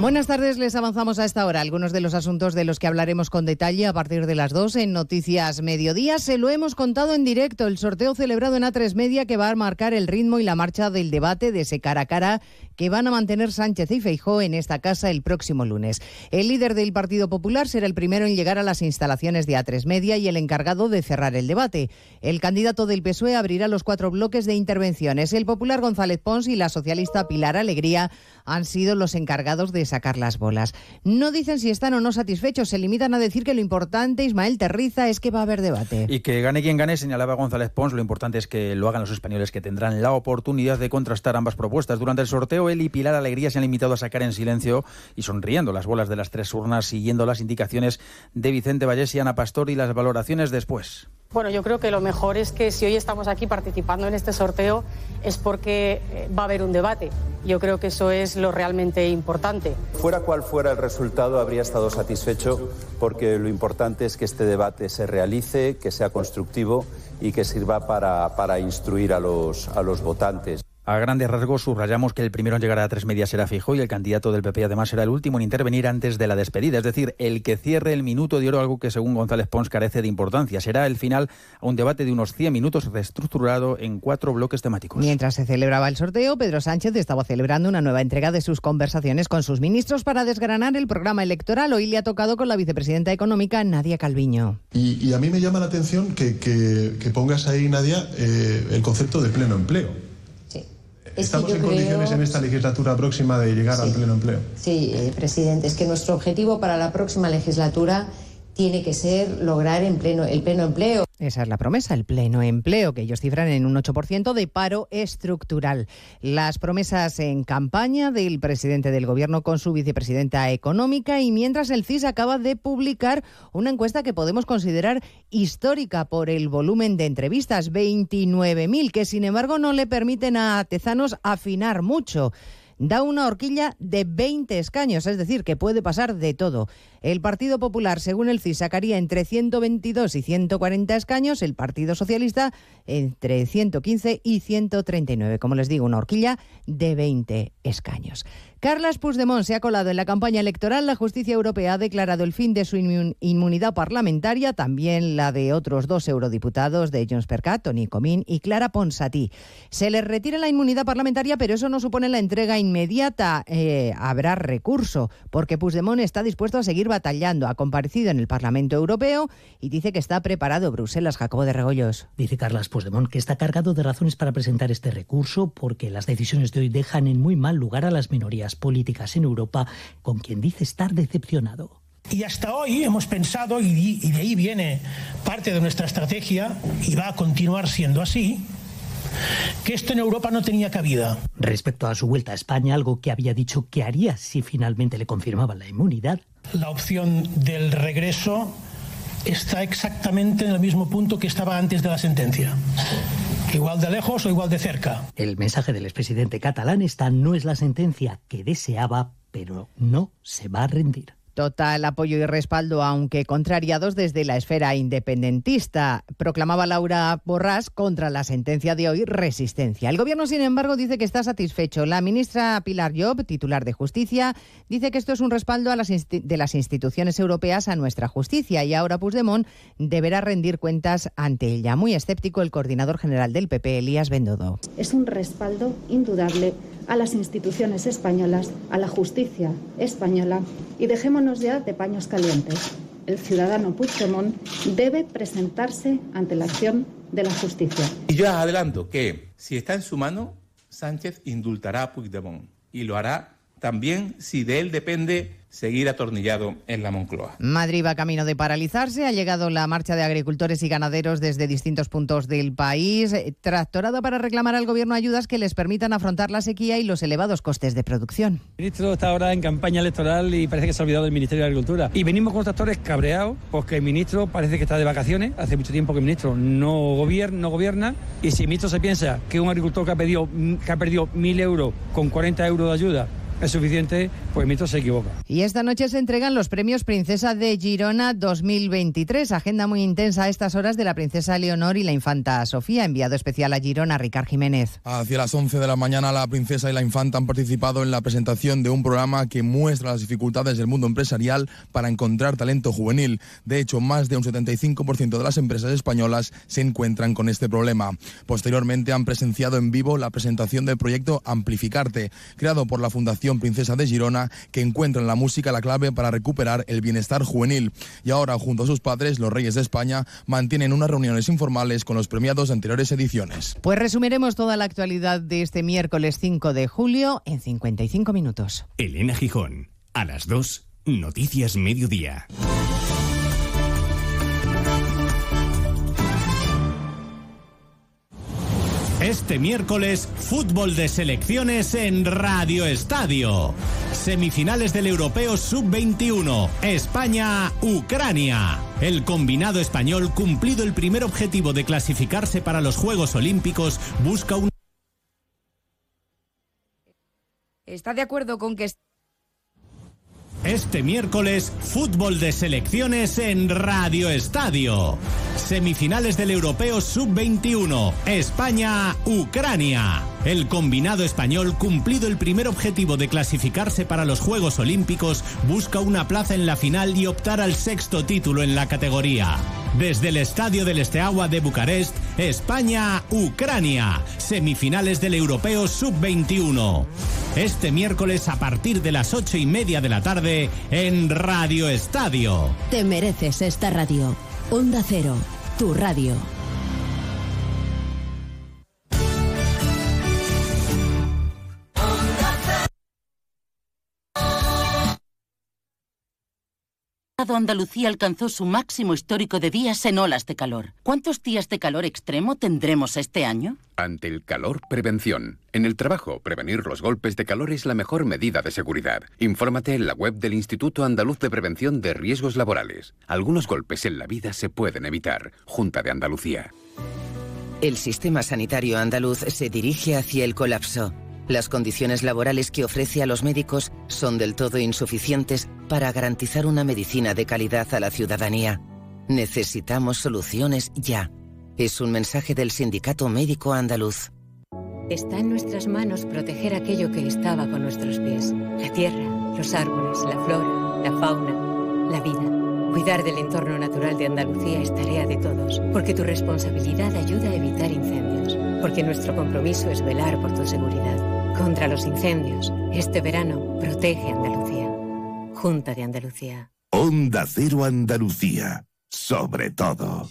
Buenas tardes, les avanzamos a esta hora algunos de los asuntos de los que hablaremos con detalle a partir de las 2 en Noticias Mediodía. Se lo hemos contado en directo, el sorteo celebrado en A3 Media que va a marcar el ritmo y la marcha del debate de ese cara a cara que van a mantener Sánchez y Feijó en esta casa el próximo lunes. El líder del Partido Popular será el primero en llegar a las instalaciones de A3 Media y el encargado de cerrar el debate. El candidato del PSOE abrirá los cuatro bloques de intervenciones. El popular González Pons y la socialista Pilar Alegría han sido los encargados de sacar las bolas. No dicen si están o no satisfechos, se limitan a decir que lo importante, Ismael Terriza, es que va a haber debate. Y que gane quien gane, señalaba González Pons, lo importante es que lo hagan los españoles que tendrán la oportunidad de contrastar ambas propuestas. Durante el sorteo, él y Pilar Alegría se han limitado a sacar en silencio y sonriendo las bolas de las tres urnas, siguiendo las indicaciones de Vicente Vallés y Ana Pastor y las valoraciones después. Bueno, yo creo que lo mejor es que si hoy estamos aquí participando en este sorteo es porque eh, va a haber un debate. Yo creo que eso es lo realmente importante. Fuera cual fuera el resultado, habría estado satisfecho porque lo importante es que este debate se realice, que sea constructivo y que sirva para, para instruir a los, a los votantes. A grandes rasgos subrayamos que el primero en llegar a tres medias será Fijo y el candidato del PP además será el último en intervenir antes de la despedida, es decir, el que cierre el minuto de oro, algo que según González Pons carece de importancia. Será el final a un debate de unos 100 minutos reestructurado en cuatro bloques temáticos. Mientras se celebraba el sorteo, Pedro Sánchez estaba celebrando una nueva entrega de sus conversaciones con sus ministros para desgranar el programa electoral. Hoy le ha tocado con la vicepresidenta económica Nadia Calviño. Y, y a mí me llama la atención que, que, que pongas ahí, Nadia, eh, el concepto de pleno empleo. ¿Estamos en condiciones en esta legislatura próxima de llegar Sí. al pleno empleo? Sí, eh, presidente, es que nuestro objetivo para la próxima legislatura tiene que ser lograr en pleno, el pleno empleo. Esa es la promesa, el pleno empleo, que ellos cifran en un 8% de paro estructural. Las promesas en campaña del presidente del Gobierno con su vicepresidenta económica y mientras el CIS acaba de publicar una encuesta que podemos considerar histórica por el volumen de entrevistas, 29.000, que sin embargo no le permiten a Tezanos afinar mucho da una horquilla de 20 escaños, es decir, que puede pasar de todo. El Partido Popular, según el CIS, sacaría entre 122 y 140 escaños, el Partido Socialista entre 115 y 139. Como les digo, una horquilla de 20 escaños. Carles Puigdemont se ha colado en la campaña electoral. La justicia europea ha declarado el fin de su inmun- inmunidad parlamentaria, también la de otros dos eurodiputados de Junts per Cat, Toni Comín y Clara Ponsatí. Se les retira la inmunidad parlamentaria, pero eso no supone la entrega inmediata. Eh, habrá recurso, porque Puigdemont está dispuesto a seguir batallando. Ha comparecido en el Parlamento Europeo y dice que está preparado Bruselas. Jacobo de Regoyos. Dice Carlas Puigdemont que está cargado de razones para presentar este recurso porque las decisiones de hoy dejan en muy mal lugar a las minorías políticas en Europa, con quien dice estar decepcionado. Y hasta hoy hemos pensado, y, de ahí viene parte de nuestra estrategia, y va a continuar siendo así, que esto en Europa no tenía cabida. Respecto a su vuelta a España, algo que había dicho que haría si finalmente le confirmaban la inmunidad, La opción del regreso está exactamente en el mismo punto que estaba antes de la sentencia. Igual de lejos o igual de cerca. el mensaje del expresidente catalán esta no es la sentencia que deseaba, pero no se va a rendir. Total apoyo y respaldo, aunque contrariados desde la esfera independentista. Proclamaba Laura Borràs contra la sentencia de hoy resistencia. El gobierno, sin embargo, dice que está satisfecho. La ministra Pilar Job, titular de Justicia, dice que esto es un respaldo a las de las instituciones europeas a nuestra justicia y ahora Puigdemont deberá rendir cuentas ante ella. Muy escéptico el coordinador general del PP, Elías Bendodo. es un respaldo indudable a las instituciones españolas, a la justicia española y dejémonos ya de paños calientes. El ciudadano Puigdemont debe presentarse ante la acción de la justicia. Y yo adelanto que si está en su mano, Sánchez indultará a Puigdemont y lo hará también si de él depende seguir atornillado en la Moncloa. Madrid va camino de paralizarse. Ha llegado la marcha de agricultores y ganaderos desde distintos puntos del país, eh, tractorada para reclamar al Gobierno ayudas que les permitan afrontar la sequía y los elevados costes de producción. El ministro está ahora en campaña electoral y parece que se ha olvidado del Ministerio de Agricultura. Y venimos con los tractores cabreados porque el ministro parece que está de vacaciones. Hace mucho tiempo que el ministro no gobierna, no gobierna y si el ministro se piensa que un agricultor que ha, pedido, que ha perdido mil euros con 40 euros de ayuda es suficiente, pues Mito se equivoca. Y esta noche se entregan los premios Princesa de Girona 2023. Agenda muy intensa a estas horas de la princesa Leonor y la infanta Sofía. Enviado especial a Girona, Ricard Jiménez. Hacia las 11 de la mañana, la princesa y la infanta han participado en la presentación de un programa que muestra las dificultades del mundo empresarial para encontrar talento juvenil. De hecho, más de un 75% de las empresas españolas se encuentran con este problema. Posteriormente han presenciado en vivo la presentación del proyecto Amplificarte, creado por la Fundación Princesa de Girona, que encuentra en la música la clave para recuperar el bienestar juvenil. Y ahora, junto a sus padres, los Reyes de España, mantienen unas reuniones informales con los premiados de anteriores ediciones. Pues resumiremos toda la actualidad de este miércoles 5 de julio en 55 minutos. Elena Gijón, a las 2, Noticias Mediodía. Este miércoles, fútbol de selecciones en Radio Estadio. Semifinales del Europeo Sub-21. España-Ucrania. El combinado español, cumplido el primer objetivo de clasificarse para los Juegos Olímpicos, busca un... ¿Está de acuerdo con que... Este miércoles, fútbol de selecciones en Radio Estadio. Semifinales del Europeo Sub-21. España-Ucrania. El combinado español, cumplido el primer objetivo de clasificarse para los Juegos Olímpicos, busca una plaza en la final y optar al sexto título en la categoría. Desde el Estadio del Esteagua de Bucarest, España-Ucrania. Semifinales del Europeo Sub-21. Este miércoles a partir de las ocho y media de la tarde en Radio Estadio. Te mereces esta radio. Onda Cero, tu radio. Andalucía alcanzó su máximo histórico de días en olas de calor. ¿Cuántos días de calor extremo tendremos este año? Ante el calor, prevención. En el trabajo, prevenir los golpes de calor es la mejor medida de seguridad. Infórmate en la web del Instituto Andaluz de Prevención de Riesgos Laborales. Algunos golpes en la vida se pueden evitar. Junta de Andalucía. El sistema sanitario andaluz se dirige hacia el colapso. Las condiciones laborales que ofrece a los médicos son del todo insuficientes para garantizar una medicina de calidad a la ciudadanía. Necesitamos soluciones ya. Es un mensaje del Sindicato Médico Andaluz. Está en nuestras manos proteger aquello que estaba con nuestros pies. La tierra, los árboles, la flora, la fauna, la vida. Cuidar del entorno natural de Andalucía es tarea de todos, porque tu responsabilidad ayuda a evitar incendios, porque nuestro compromiso es velar por tu seguridad. Contra los incendios, este verano protege Andalucía. Junta de Andalucía. Onda Cero Andalucía. Sobre todo.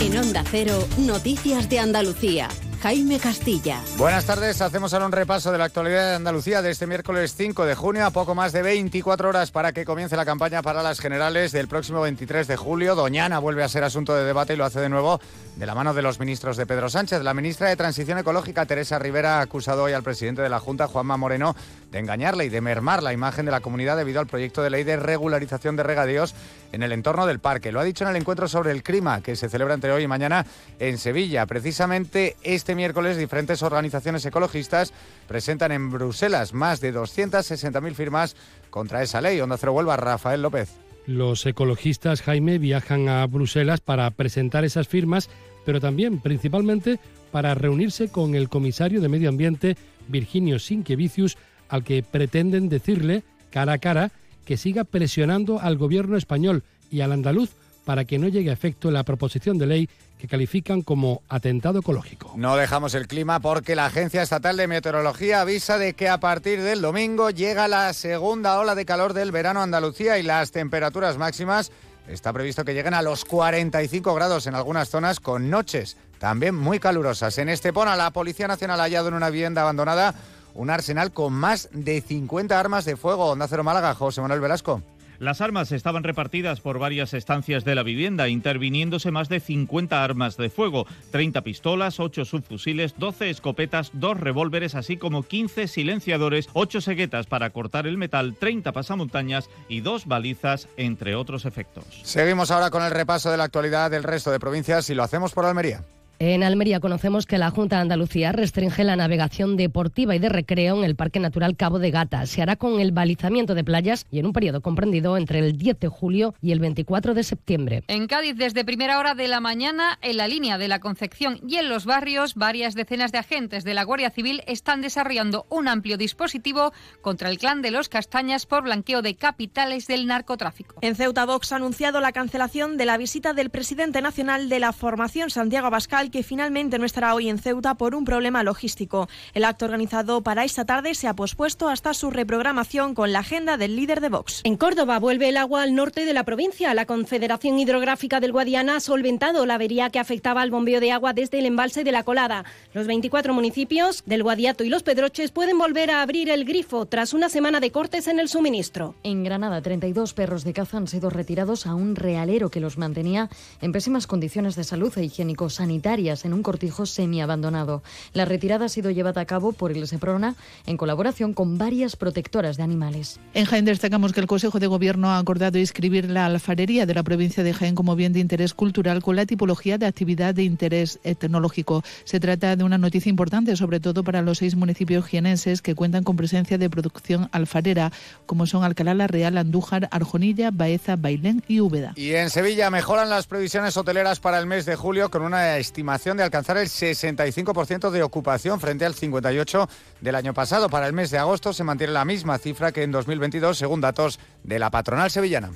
En Onda Cero, Noticias de Andalucía. Jaime Castilla. Buenas tardes, hacemos ahora un repaso de la actualidad de Andalucía de este miércoles 5 de junio, a poco más de 24 horas para que comience la campaña para las generales del próximo 23 de julio. Doñana vuelve a ser asunto de debate y lo hace de nuevo de la mano de los ministros de Pedro Sánchez. La ministra de Transición Ecológica, Teresa Rivera, ha acusado hoy al presidente de la Junta, Juanma Moreno, de engañarle y de mermar la imagen de la comunidad debido al proyecto de ley de regularización de regadíos en el entorno del parque. Lo ha dicho en el encuentro sobre el clima que se celebra entre hoy y mañana en Sevilla. Precisamente este miércoles diferentes organizaciones ecologistas presentan en Bruselas más de 260.000 firmas contra esa ley. Onda Cero Huelva, Rafael López. Los ecologistas, Jaime, viajan a Bruselas para presentar esas firmas, pero también, principalmente, para reunirse con el comisario de Medio Ambiente, Virginio Sinquevicius, al que pretenden decirle, cara a cara, que siga presionando al gobierno español y al andaluz para que no llegue a efecto la proposición de ley que califican como atentado ecológico. No dejamos el clima porque la Agencia Estatal de Meteorología avisa de que a partir del domingo llega la segunda ola de calor del verano a Andalucía y las temperaturas máximas está previsto que lleguen a los 45 grados en algunas zonas con noches también muy calurosas. En Estepona, la Policía Nacional ha hallado en una vivienda abandonada un arsenal con más de 50 armas de fuego. Onda Cero Málaga, José Manuel Velasco. Las armas estaban repartidas por varias estancias de la vivienda, interviniéndose más de 50 armas de fuego, 30 pistolas, 8 subfusiles, 12 escopetas, 2 revólveres, así como 15 silenciadores, 8 seguetas para cortar el metal, 30 pasamontañas y 2 balizas, entre otros efectos. Seguimos ahora con el repaso de la actualidad del resto de provincias y lo hacemos por Almería. En Almería conocemos que la Junta de Andalucía restringe la navegación deportiva y de recreo en el Parque Natural Cabo de Gata. Se hará con el balizamiento de playas y en un periodo comprendido entre el 10 de julio y el 24 de septiembre. En Cádiz, desde primera hora de la mañana, en la línea de la Concepción y en los barrios, varias decenas de agentes de la Guardia Civil están desarrollando un amplio dispositivo contra el clan de los Castañas por blanqueo de capitales del narcotráfico. En Ceuta, Vox ha anunciado la cancelación de la visita del presidente nacional de la formación, Santiago Abascal, que finalmente no estará hoy en Ceuta por un problema logístico. El acto organizado para esta tarde se ha pospuesto hasta su reprogramación con la agenda del líder de Vox. En Córdoba vuelve el agua al norte de la provincia. La Confederación Hidrográfica del Guadiana ha solventado la avería que afectaba al bombeo de agua desde el embalse de la Colada. Los 24 municipios del Guadiato y los Pedroches pueden volver a abrir el grifo tras una semana de cortes en el suministro. En Granada, 32 perros de caza han sido retirados a un realero que los mantenía en pésimas condiciones de salud e higiénico-sanitaria en un cortijo semiabandonado. La retirada ha sido llevada a cabo por el SEPRONA en colaboración con varias protectoras de animales. En Jaén destacamos que el Consejo de Gobierno ha acordado inscribir la alfarería de la provincia de Jaén como bien de interés cultural con la tipología de actividad de interés tecnológico. Se trata de una noticia importante, sobre todo para los seis municipios jienenses que cuentan con presencia de producción alfarera, como son Alcalá la Real, Andújar, Arjonilla, Baeza, Bailén y Úbeda. Y en Sevilla mejoran las previsiones hoteleras para el mes de julio con una estimación de alcanzar el 65% de ocupación frente al 58% del año pasado. Para el mes de agosto se mantiene la misma cifra que en 2022, según datos de la patronal sevillana.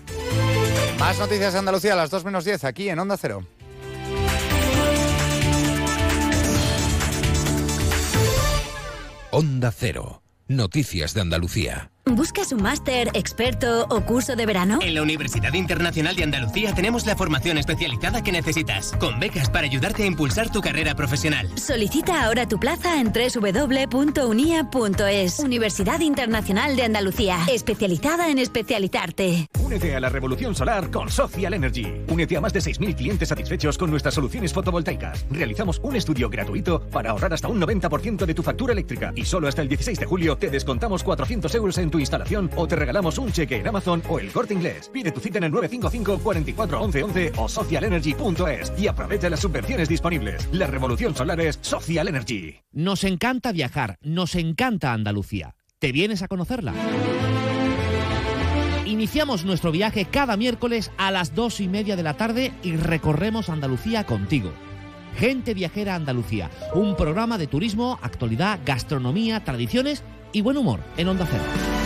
Más noticias de Andalucía a las 2 menos 10 aquí en Onda Cero. Onda Cero. Noticias de Andalucía. ¿Buscas un máster, experto o curso de verano? En la Universidad Internacional de Andalucía tenemos la formación especializada que necesitas, con becas para ayudarte a impulsar tu carrera profesional. Solicita ahora tu plaza en www.unia.es. Universidad Internacional de Andalucía, especializada en especializarte. Únete a la revolución solar con Social Energy. Únete a más de 6.000 clientes satisfechos con nuestras soluciones fotovoltaicas. Realizamos un estudio gratuito para ahorrar hasta un 90% de tu factura eléctrica y solo hasta el 16 de julio te descontamos 400 euros en tu instalación o te regalamos un cheque en Amazon o el corte inglés. Pide tu cita en el 955 44 11 11 o socialenergy.es y aprovecha las subvenciones disponibles. La revolución solar es Social Energy. Nos encanta viajar, nos encanta Andalucía. ¿Te vienes a conocerla? Iniciamos nuestro viaje cada miércoles a las dos y media de la tarde y recorremos Andalucía contigo. Gente Viajera Andalucía, un programa de turismo, actualidad, gastronomía, tradiciones y buen humor en Onda Cero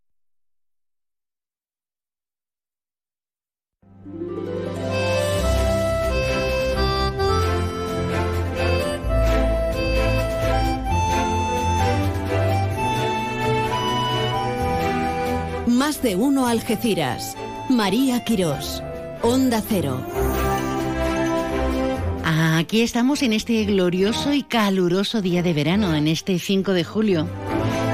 Más de uno Algeciras. María Quirós. Onda Cero. Aquí estamos en este glorioso y caluroso día de verano, en este 5 de julio.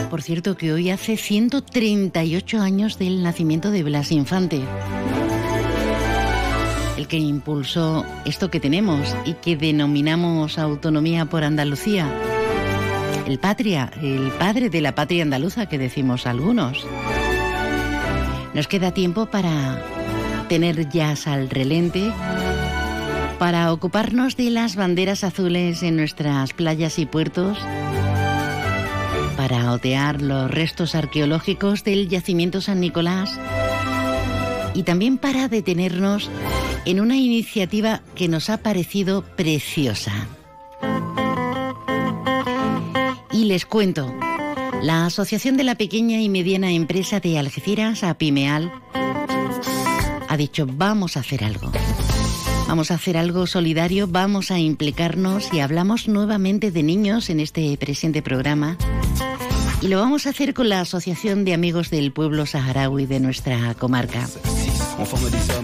Por cierto que hoy hace 138 años del nacimiento de Blas Infante. El que impulsó esto que tenemos y que denominamos autonomía por Andalucía. El patria, el padre de la patria andaluza que decimos algunos. Nos queda tiempo para tener jazz al relente, para ocuparnos de las banderas azules en nuestras playas y puertos, para otear los restos arqueológicos del yacimiento San Nicolás y también para detenernos en una iniciativa que nos ha parecido preciosa. Y les cuento, la Asociación de la Pequeña y Mediana Empresa de Algeciras, APIMEAL, ha dicho vamos a hacer algo. Vamos a hacer algo solidario, vamos a implicarnos y hablamos nuevamente de niños en este presente programa. Y lo vamos a hacer con la Asociación de Amigos del Pueblo Saharaui de nuestra comarca.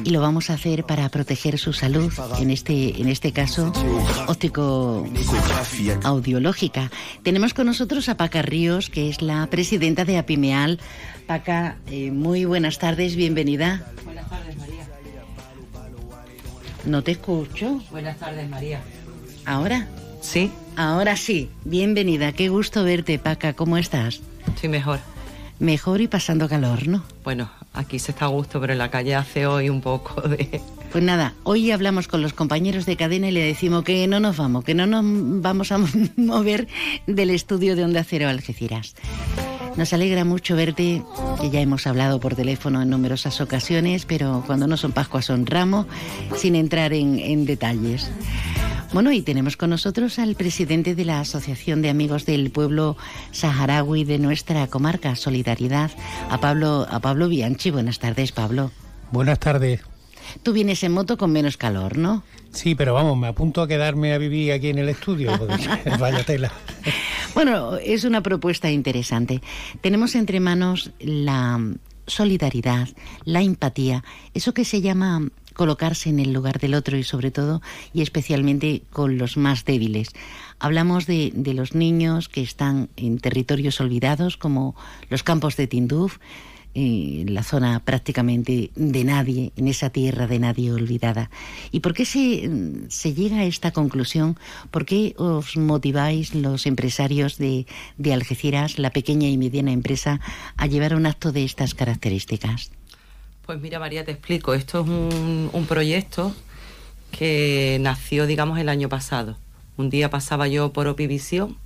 Y lo vamos a hacer para proteger su salud, en este, en este caso, óptico audiológica. Tenemos con nosotros a Paca Ríos, que es la presidenta de Apimeal. Paca, eh, muy buenas tardes, bienvenida. Buenas tardes, María. No te escucho. Buenas tardes, María. ¿Ahora? Sí. Ahora sí. Bienvenida. Qué gusto verte, Paca. ¿Cómo estás? Estoy mejor. Mejor y pasando calor, ¿no? Bueno, aquí se está a gusto, pero en la calle hace hoy un poco de... Pues nada, hoy hablamos con los compañeros de cadena y le decimos que no nos vamos, que no nos vamos a mover del estudio de Onda Cero Algeciras. Nos alegra mucho verte, que ya hemos hablado por teléfono en numerosas ocasiones, pero cuando no son Pascuas son Ramos, sin entrar en, en detalles. Bueno, y tenemos con nosotros al presidente de la Asociación de Amigos del Pueblo Saharaui de nuestra comarca, Solidaridad, a Pablo, a Pablo Bianchi. Buenas tardes, Pablo. Buenas tardes. Tú vienes en moto con menos calor, ¿no? Sí, pero vamos, me apunto a quedarme a vivir aquí en el estudio, porque vaya tela. Bueno, es una propuesta interesante. Tenemos entre manos la solidaridad, la empatía, eso que se llama colocarse en el lugar del otro y sobre todo y especialmente con los más débiles. Hablamos de, los niños que están en territorios olvidados como los campos de Tinduf, en la zona prácticamente de nadie, en esa tierra de nadie olvidada. ¿Y por qué se, se llega a esta conclusión? ¿Por qué os motiváis los empresarios de Algeciras, la pequeña y mediana empresa, a llevar un acto de estas características? Pues mira, María, te explico. Esto es un, un proyecto que nació, digamos, el año pasado. Un día pasaba yo por Opivisión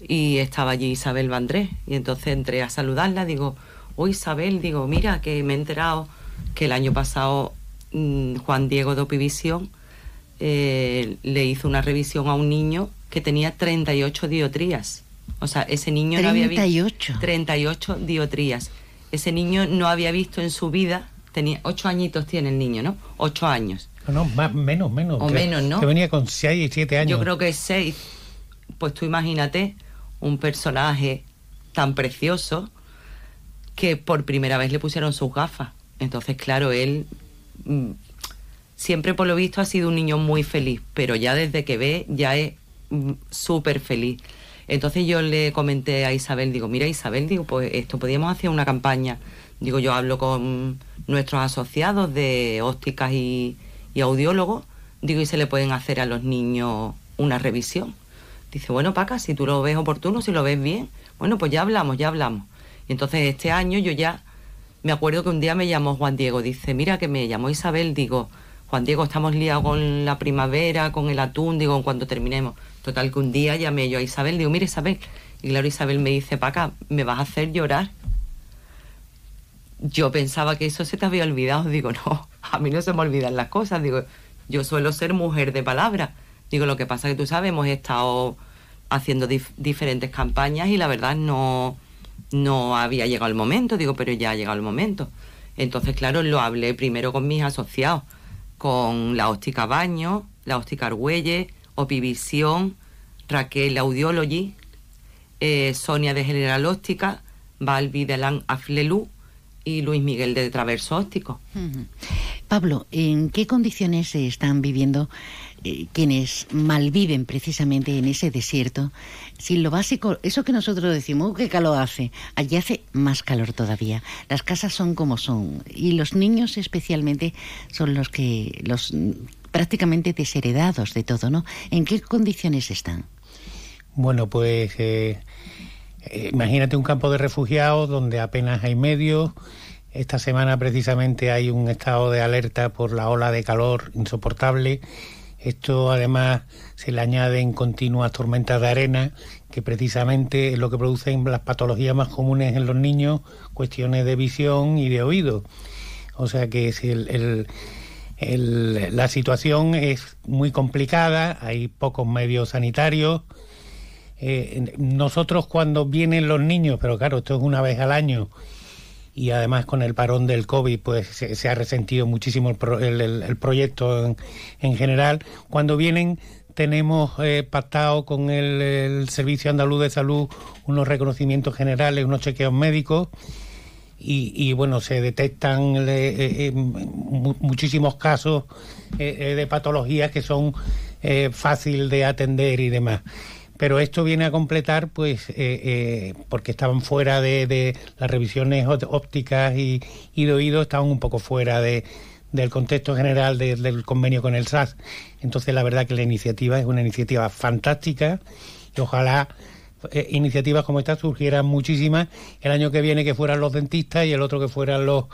y estaba allí Isabel Vandrés. Y entonces entré a saludarla, digo, oh Isabel, digo, mira que me he enterado que el año pasado mmm, Juan Diego de Opivisión eh, le hizo una revisión a un niño que tenía 38 diotrías. O sea, ese niño 38. no había visto 38 diotrías. Ese niño no había visto en su vida, tenía 8 añitos tiene el niño, ¿no? 8 años. No, no, más, menos, menos. O que, menos, ¿no? Que venía con 6 y 7 años. Yo creo que 6. Pues tú imagínate un personaje tan precioso que por primera vez le pusieron sus gafas. Entonces, claro, él mm, siempre por lo visto ha sido un niño muy feliz, pero ya desde que ve ya es mm, súper feliz. Entonces yo le comenté a Isabel, digo, mira Isabel, digo, pues esto podríamos hacer una campaña. Digo, yo hablo con nuestros asociados de ópticas y, y audiólogos, digo, y se le pueden hacer a los niños una revisión. Dice, bueno, Paca, si tú lo ves oportuno, si lo ves bien, bueno, pues ya hablamos, ya hablamos. Y entonces este año yo ya me acuerdo que un día me llamó Juan Diego, dice, mira que me llamó Isabel, digo, Juan Diego, estamos liados con la primavera, con el atún, digo, en terminemos. Total que un día llamé yo a Isabel, digo, mira Isabel, y claro, Isabel me dice, Paca, me vas a hacer llorar. Yo pensaba que eso se te había olvidado, digo, no, a mí no se me olvidan las cosas, digo, yo suelo ser mujer de palabra. Digo, lo que pasa que tú sabes, hemos estado haciendo dif diferentes campañas y la verdad no, no había llegado el momento, digo, pero ya ha llegado el momento. Entonces, claro, lo hablé primero con mis asociados, con la óptica Baño, la óptica Argüelle, Opivisión, Raquel Audiology, eh, Sonia de General Óptica, Balbi de Lan Aflelú y Luis Miguel de Traverso Óptico. Pablo, ¿en qué condiciones se están viviendo eh, quienes malviven precisamente en ese desierto? Si lo básico, eso que nosotros decimos, oh, qué calor hace, allí hace más calor todavía. Las casas son como son y los niños especialmente son los que los prácticamente desheredados de todo, ¿no? ¿En qué condiciones están? Bueno, pues eh, eh, imagínate un campo de refugiados donde apenas hay medios. Esta semana precisamente hay un estado de alerta por la ola de calor insoportable. Esto además se le añaden continuas tormentas de arena que precisamente es lo que producen las patologías más comunes en los niños, cuestiones de visión y de oído. O sea que es el, la situación es muy complicada, hay pocos medios sanitarios. Eh, nosotros cuando vienen los niños, pero claro, esto es una vez al año, y además con el parón del COVID pues se, ha resentido muchísimo el, proyecto en, general. Cuando vienen tenemos eh, pactado con el, Servicio Andaluz de Salud unos reconocimientos generales, unos chequeos médicos y, bueno, se detectan eh, eh, muchísimos casos de patologías que son fácil de atender y demás pero esto viene a completar, pues, eh, eh, porque estaban fuera de, las revisiones ópticas y, de oído, estaban un poco fuera de, del contexto general del convenio con el SAS. Entonces, la verdad que la iniciativa es una iniciativa fantástica y ojalá eh, iniciativas como esta surgieran muchísimas el año que viene que fueran los dentistas y el otro que fueran los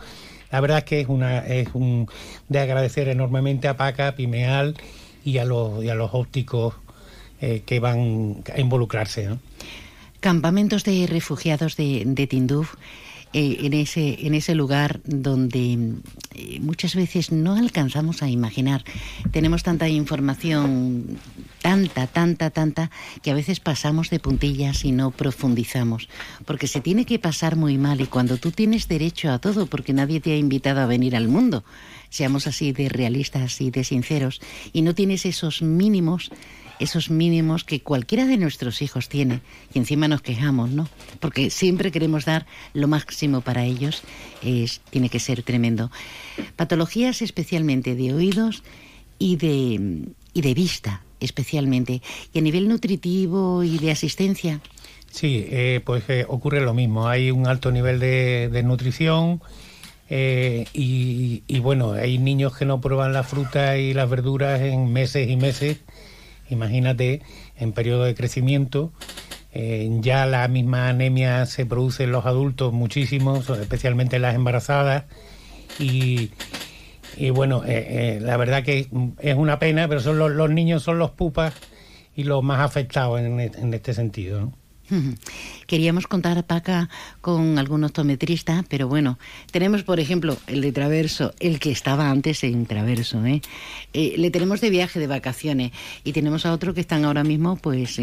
la verdad es que es una es un de agradecer enormemente a Paca, Pimeal y a los y a los ópticos eh, que van a involucrarse. Campamentos de refugiados de, de Tinduf. Eh, en, ese, en ese lugar donde eh, muchas veces no alcanzamos a imaginar. Tenemos tanta información, tanta, tanta, tanta, que a veces pasamos de puntillas y no profundizamos. Porque se tiene que pasar muy mal y cuando tú tienes derecho a todo, porque nadie te ha invitado a venir al mundo, seamos así de realistas y de sinceros, y no tienes esos mínimos, esos mínimos que cualquiera de nuestros hijos tiene y encima nos quejamos, ¿no? Porque siempre queremos dar lo máximo para ellos, es, tiene que ser tremendo. Patologías especialmente de oídos y de, y de vista especialmente, y a nivel nutritivo y de asistencia. Sí, eh, pues eh, ocurre lo mismo. Hay un alto nivel de, nutrición eh, y, y, bueno, hay niños que no prueban la fruta y las verduras en meses y meses Imagínate, en periodo de crecimiento, eh, ya la misma anemia se produce en los adultos muchísimo, especialmente en las embarazadas. Y, bueno, eh, eh, la verdad que es una pena, pero son los, niños son los pupas y los más afectados en, en este sentido. Queríamos contar, Paca, con algún optometrista, pero bueno, tenemos, por ejemplo, el de Traverso, el que estaba antes en Traverso, ¿eh? ¿eh? le tenemos de viaje, de vacaciones, y tenemos a otro que están ahora mismo, pues,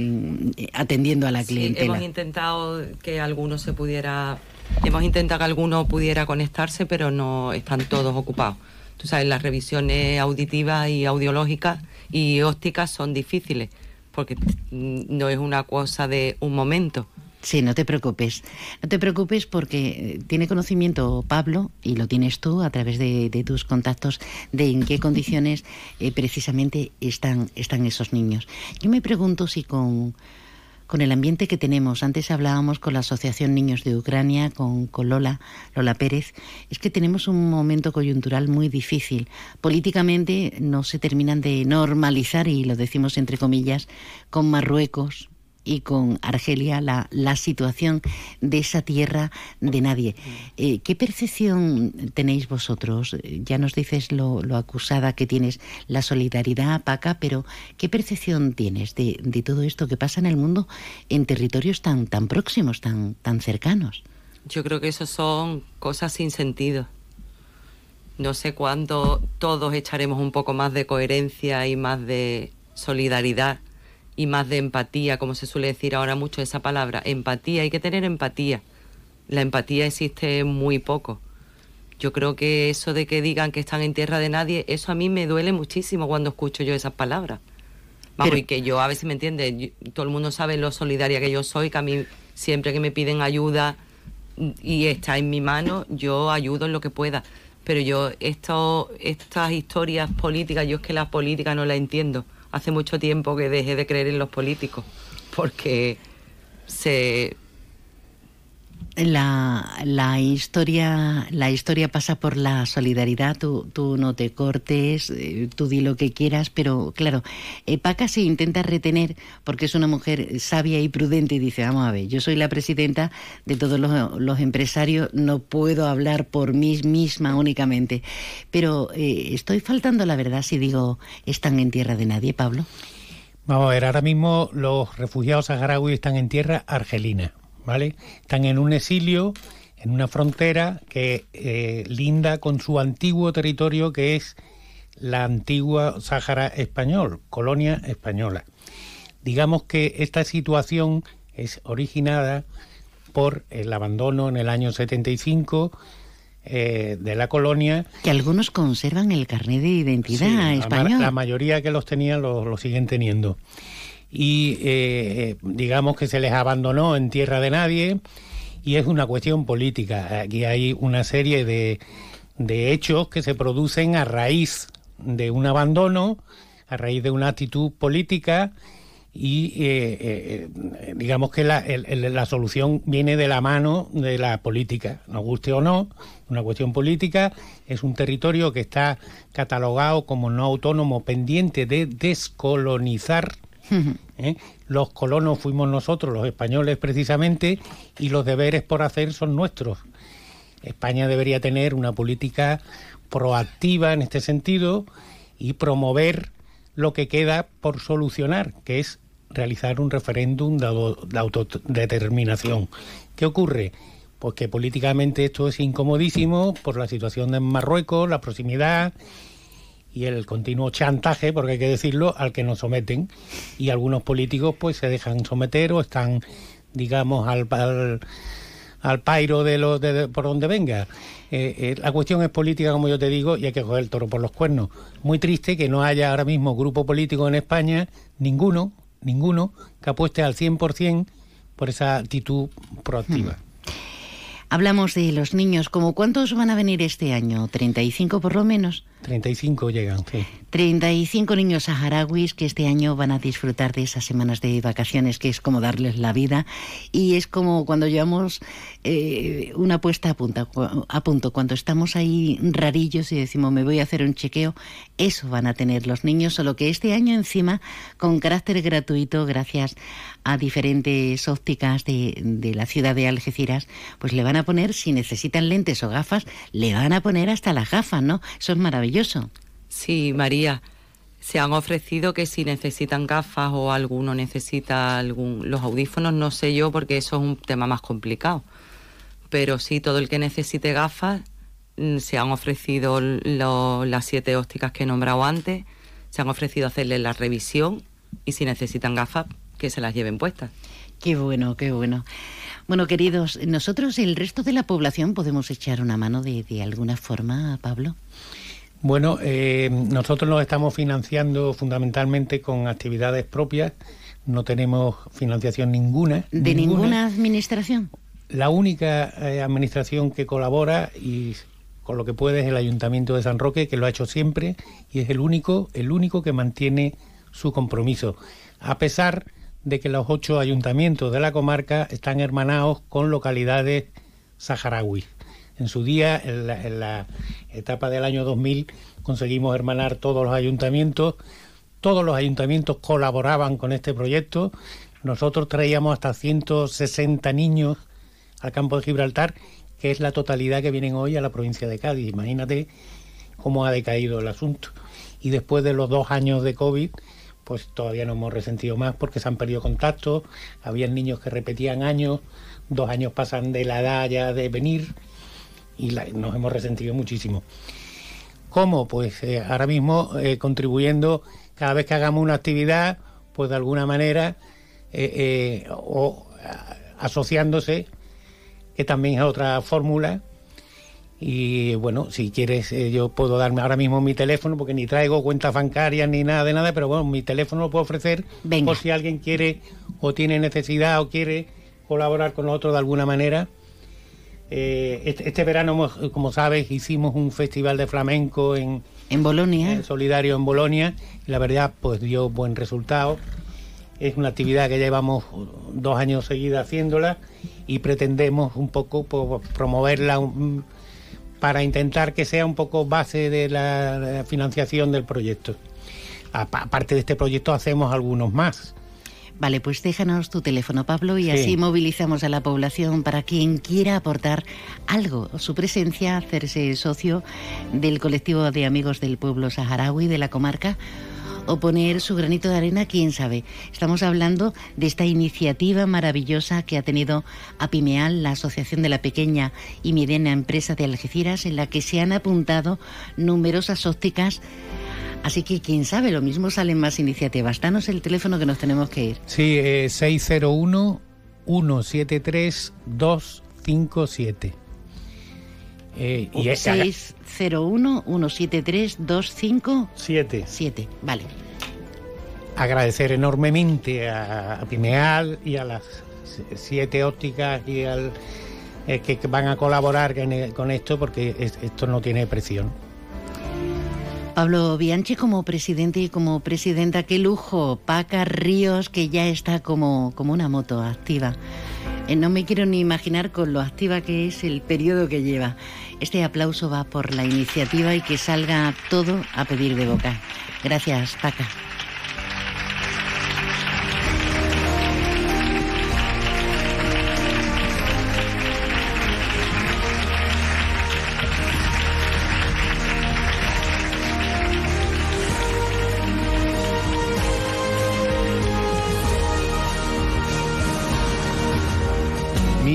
atendiendo a la clientela. hemos intentado que alguno se pudiera, hemos intentado que alguno pudiera conectarse, pero no están todos ocupados. Tú sabes, las revisiones auditivas y audiológicas y ópticas son difíciles porque no es una cosa de un momento. Sí, no te preocupes. No te preocupes porque eh, tiene conocimiento Pablo, y lo tienes tú a través de, tus contactos, de en qué condiciones eh, precisamente están, están esos niños. Yo me pregunto si con con el ambiente que tenemos. Antes hablábamos con la Asociación Niños de Ucrania, con, Lola, Lola Pérez. Es que tenemos un momento coyuntural muy difícil. Políticamente no se terminan de normalizar, y lo decimos entre comillas, con Marruecos, y con Argelia la, la situación de esa tierra de nadie. Eh, ¿Qué percepción tenéis vosotros? Ya nos dices lo, acusada que tienes la solidaridad, Paca, pero ¿qué percepción tienes de, de, todo esto que pasa en el mundo en territorios tan, tan próximos, tan, tan cercanos? Yo creo que eso son cosas sin sentido. No sé cuándo todos echaremos un poco más de coherencia y más de solidaridad y más de empatía, como se suele decir ahora mucho esa palabra, empatía, hay que tener empatía. La empatía existe muy poco. Yo creo que eso de que digan que están en tierra de nadie, eso a mí me duele muchísimo cuando escucho yo esas palabras. Vamos, y que yo, a ver si me entiende, todo el mundo sabe lo solidaria que yo soy, que a mí siempre que me piden ayuda y está en mi mano, yo ayudo en lo que pueda. Pero yo, esto, estas historias políticas, yo es que la política no la entiendo hace mucho tiempo que dejé de creer en los políticos, porque se la, la, historia, la historia pasa por la solidaridad, tú, tú no te cortes, eh, tú di lo que quieras, pero claro, eh, Paca se intenta retener porque es una mujer sabia y prudente y dice, vamos a ver, yo soy la presidenta de todos los, empresarios, no puedo hablar por mí misma únicamente, pero eh, estoy faltando la verdad si digo, están en tierra de nadie, Pablo. Vamos a ver, ahora mismo los refugiados saharauis están en tierra argelina. ¿Vale? Están en un exilio, en una frontera que eh, linda con su antiguo territorio que es la antigua Sáhara español, colonia española. Digamos que esta situación es originada por el abandono en el año 75 eh, de la colonia. Que algunos conservan el carnet de identidad español. La, mayoría que los tenían lo, siguen teniendo. Y eh, digamos que se les abandonó en tierra de nadie y es una cuestión política. Aquí hay una serie de, de hechos que se producen a raíz de un abandono, a raíz de una actitud política y eh, eh, digamos que la, la, solución viene de la mano de la política, nos guste o no, una cuestión política, es un territorio que está catalogado como no autónomo pendiente de descolonizar. ¿Eh? Los colonos fuimos nosotros, los españoles precisamente, y los deberes por hacer son nuestros. España debería tener una política proactiva en este sentido y promover lo que queda por solucionar, que es realizar un referéndum de, autodeterminación. ¿Qué ocurre? Pues que políticamente esto es incomodísimo por la situación de Marruecos, la proximidad y el continuo chantaje, porque hay que decirlo, al que nos someten. Y algunos políticos pues se dejan someter o están, digamos, al, al, pairo de, lo, de, por donde venga. Eh, eh, la cuestión es política, como yo te digo, y hay que coger el toro por los cuernos. Muy triste que no haya ahora mismo grupo político en España, ninguno, ninguno que apueste al 100% por esa actitud proactiva. Hmm. Hablamos de los niños, ¿como cuántos van a venir este año? ¿35 por lo menos? 35 llegan, sí. 35 niños saharauis que este año van a disfrutar de esas semanas de vacaciones, que es como darles la vida. Y es como cuando llevamos eh, una puesta a, punta, a punto, cuando estamos ahí rarillos y decimos me voy a hacer un chequeo, eso van a tener los niños, solo que este año encima, con carácter gratuito, gracias a diferentes ópticas de, de la ciudad de Algeciras, pues le van a poner, si necesitan lentes o gafas, le van a poner hasta las gafas, ¿no? Eso es maravilloso Sí, María. Se han ofrecido que si necesitan gafas o alguno necesita algún los audífonos, no sé yo porque eso es un tema más complicado. Pero sí, todo el que necesite gafas, mm, se han ofrecido las siete ópticas que he nombrado antes, se han ofrecido hacerles la revisión y si necesitan gafas, que se las lleven puestas. Qué bueno, qué bueno. Bueno, queridos, nosotros, el resto de la población, podemos echar una mano de, de alguna forma, Pablo. Bueno, eh, nosotros nos estamos financiando fundamentalmente con actividades propias. No tenemos financiación ninguna. ¿De ninguna, administración? La única eh, administración que colabora y con lo que puede es el Ayuntamiento de San Roque, que lo ha hecho siempre y es el único, el único que mantiene su compromiso. A pesar de que los ocho ayuntamientos de la comarca están hermanados con localidades saharauis. En su día, en la, etapa del año 2000, conseguimos hermanar todos los ayuntamientos. Todos los ayuntamientos colaboraban con este proyecto. Nosotros traíamos hasta 160 niños al campo de Gibraltar, que es la totalidad que vienen hoy a la provincia de Cádiz. Imagínate cómo ha decaído el asunto. Y después de los dos años de COVID, pues todavía no hemos resentido más porque se han perdido contactos. Habían niños que repetían años, dos años pasan de la edad ya de venir y nos hemos resentido muchísimo. ¿Cómo? Pues eh, ahora mismo eh, contribuyendo cada vez que hagamos una actividad, pues de alguna manera, eh, o asociándose, que también es otra fórmula. Y bueno, si quieres, yo puedo darme ahora mismo mi teléfono, porque ni traigo cuentas bancarias ni nada de nada, pero bueno, mi teléfono lo puedo ofrecer por si alguien quiere o tiene necesidad o quiere colaborar con nosotros de alguna manera eh, este, este, verano, como sabes, hicimos un festival de flamenco en, en Bolonia. solidario en Bolonia. Y la verdad, pues dio buen resultado. Es una actividad que llevamos dos años seguidos haciéndola y pretendemos un poco pues, promoverla para intentar que sea un poco base de la financiación del proyecto. Aparte de este proyecto hacemos algunos más. Vale, pues déjanos tu teléfono, Pablo, y así movilizamos a la población para quien quiera aportar algo, su presencia, hacerse socio del colectivo de amigos del pueblo saharaui de la comarca o poner su granito de arena, quién sabe. Estamos hablando de esta iniciativa maravillosa que ha tenido Apimeal, la Asociación de la Pequeña y Mediana Empresa de Algeciras, en la que se han apuntado numerosas ópticas Así que quién sabe, lo mismo salen más iniciativas. Danos el teléfono que nos tenemos que ir. Sí, 601 173 257. Eh, y 601 173 257. 7, vale. Agradecer enormemente a, Pimeal y a las siete ópticas y al eh, que van a colaborar con esto porque esto no tiene presión. Pablo Bianchi como presidente y como presidenta, qué lujo. Paca Ríos, que ya está como, como una moto activa. Eh, no me quiero ni imaginar con lo activa que es el periodo que lleva. Este aplauso va por la iniciativa y que salga todo a pedir de boca. Gracias, Paca.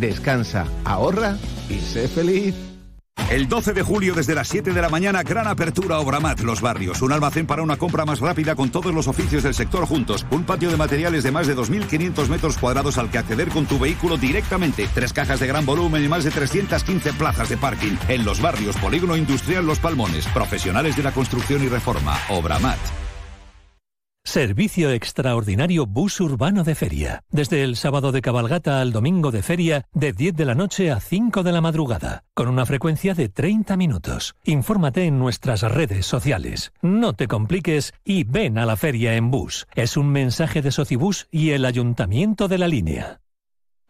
Descansa, ahorra y sé feliz. El 12 de julio desde las 7 de la mañana, gran apertura Obramat Los Barrios. Un almacén para una compra más rápida con todos los oficios del sector juntos. Un patio de materiales de más de 2.500 metros cuadrados al que acceder con tu vehículo directamente. Tres cajas de gran volumen y más de 315 plazas de parking. En Los Barrios, Polígono Industrial Los Palmones. Profesionales de la construcción y reforma. Obramat. Servicio extraordinario bus urbano de feria. Desde el sábado de cabalgata al domingo de feria, de 10 de la noche a 5 de la madrugada, con una frecuencia de 30 minutos. Infórmate en nuestras redes sociales. No te compliques y ven a la feria en bus. Es un mensaje de Socibus y el Ayuntamiento de la Línea.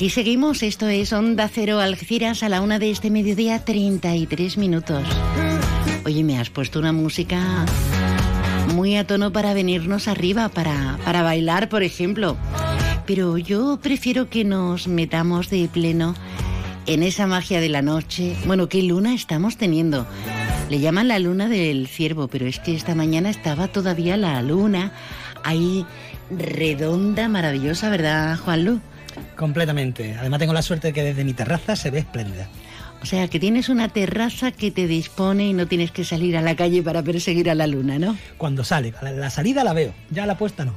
Aquí seguimos, esto es Onda Cero Algeciras a la una de este mediodía, 33 minutos. Oye, me has puesto una música muy a tono para venirnos arriba, para, para bailar, por ejemplo pero yo prefiero que nos metamos de pleno en esa magia de la noche. Bueno, ¿qué luna estamos teniendo? Le llaman la luna del ciervo, pero es que esta mañana estaba todavía la luna ahí redonda, maravillosa, ¿verdad, Juanlu? Completamente. Además tengo la suerte de que desde mi terraza se ve espléndida. O sea, que tienes una terraza que te dispone y no tienes que salir a la calle para perseguir a la luna, ¿no? Cuando sale, la salida la veo, ya la puesta no.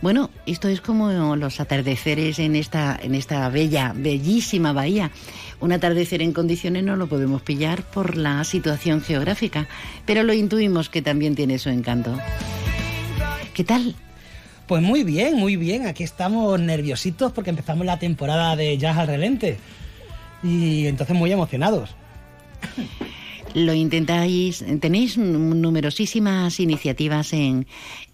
Bueno, esto es como los atardeceres en esta, en esta bella, bellísima bahía. Un atardecer en condiciones no lo podemos pillar por la situación geográfica, pero lo intuimos que también tiene su encanto. ¿Qué tal? Pues muy bien, muy bien. Aquí estamos nerviositos porque empezamos la temporada de Jazz al Relente. Y entonces muy emocionados. Lo intentáis, tenéis numerosísimas iniciativas en,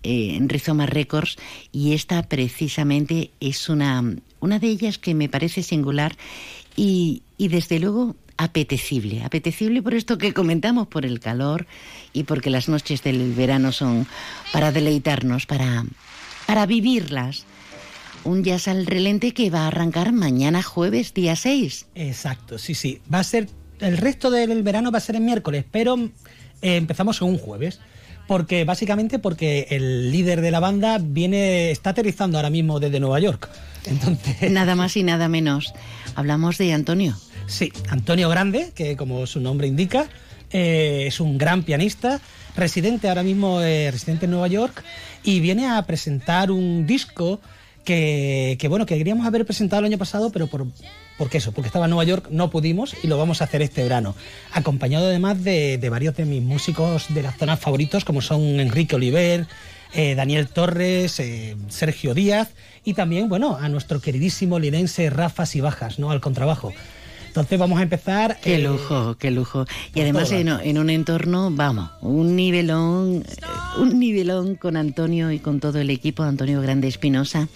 Rizoma Records y esta precisamente es una, una de ellas que me parece singular y, y desde luego apetecible. Apetecible por esto que comentamos, por el calor y porque las noches del verano son para deleitarnos, para, para vivirlas. Un jazz al relente que va a arrancar mañana jueves, día 6. Exacto, sí, sí. Va a ser. El resto del verano va a ser el miércoles, pero eh, empezamos en un jueves. Porque, básicamente, porque el líder de la banda viene. está aterrizando ahora mismo desde Nueva York. Entonces. Nada más y nada menos. Hablamos de Antonio. Sí, Antonio Grande, que como su nombre indica, eh, es un gran pianista, residente ahora mismo, eh, residente en Nueva York, y viene a presentar un disco que, bueno, que queríamos haber presentado el año pasado, pero por, porque eso, porque estaba en Nueva York, no pudimos y lo vamos a hacer este verano. Acompañado además de, varios de mis músicos de las zonas favoritos, como son Enrique Oliver, eh, Daniel Torres, eh, Sergio Díaz y también, bueno, a nuestro queridísimo linense Rafa Bajas, ¿no? Al contrabajo. Entonces vamos a empezar. Qué eh, lujo, qué lujo. Y además en, en, un entorno, vamos, un nivelón, un nivelón con Antonio y con todo el equipo, Antonio Grande Espinosa,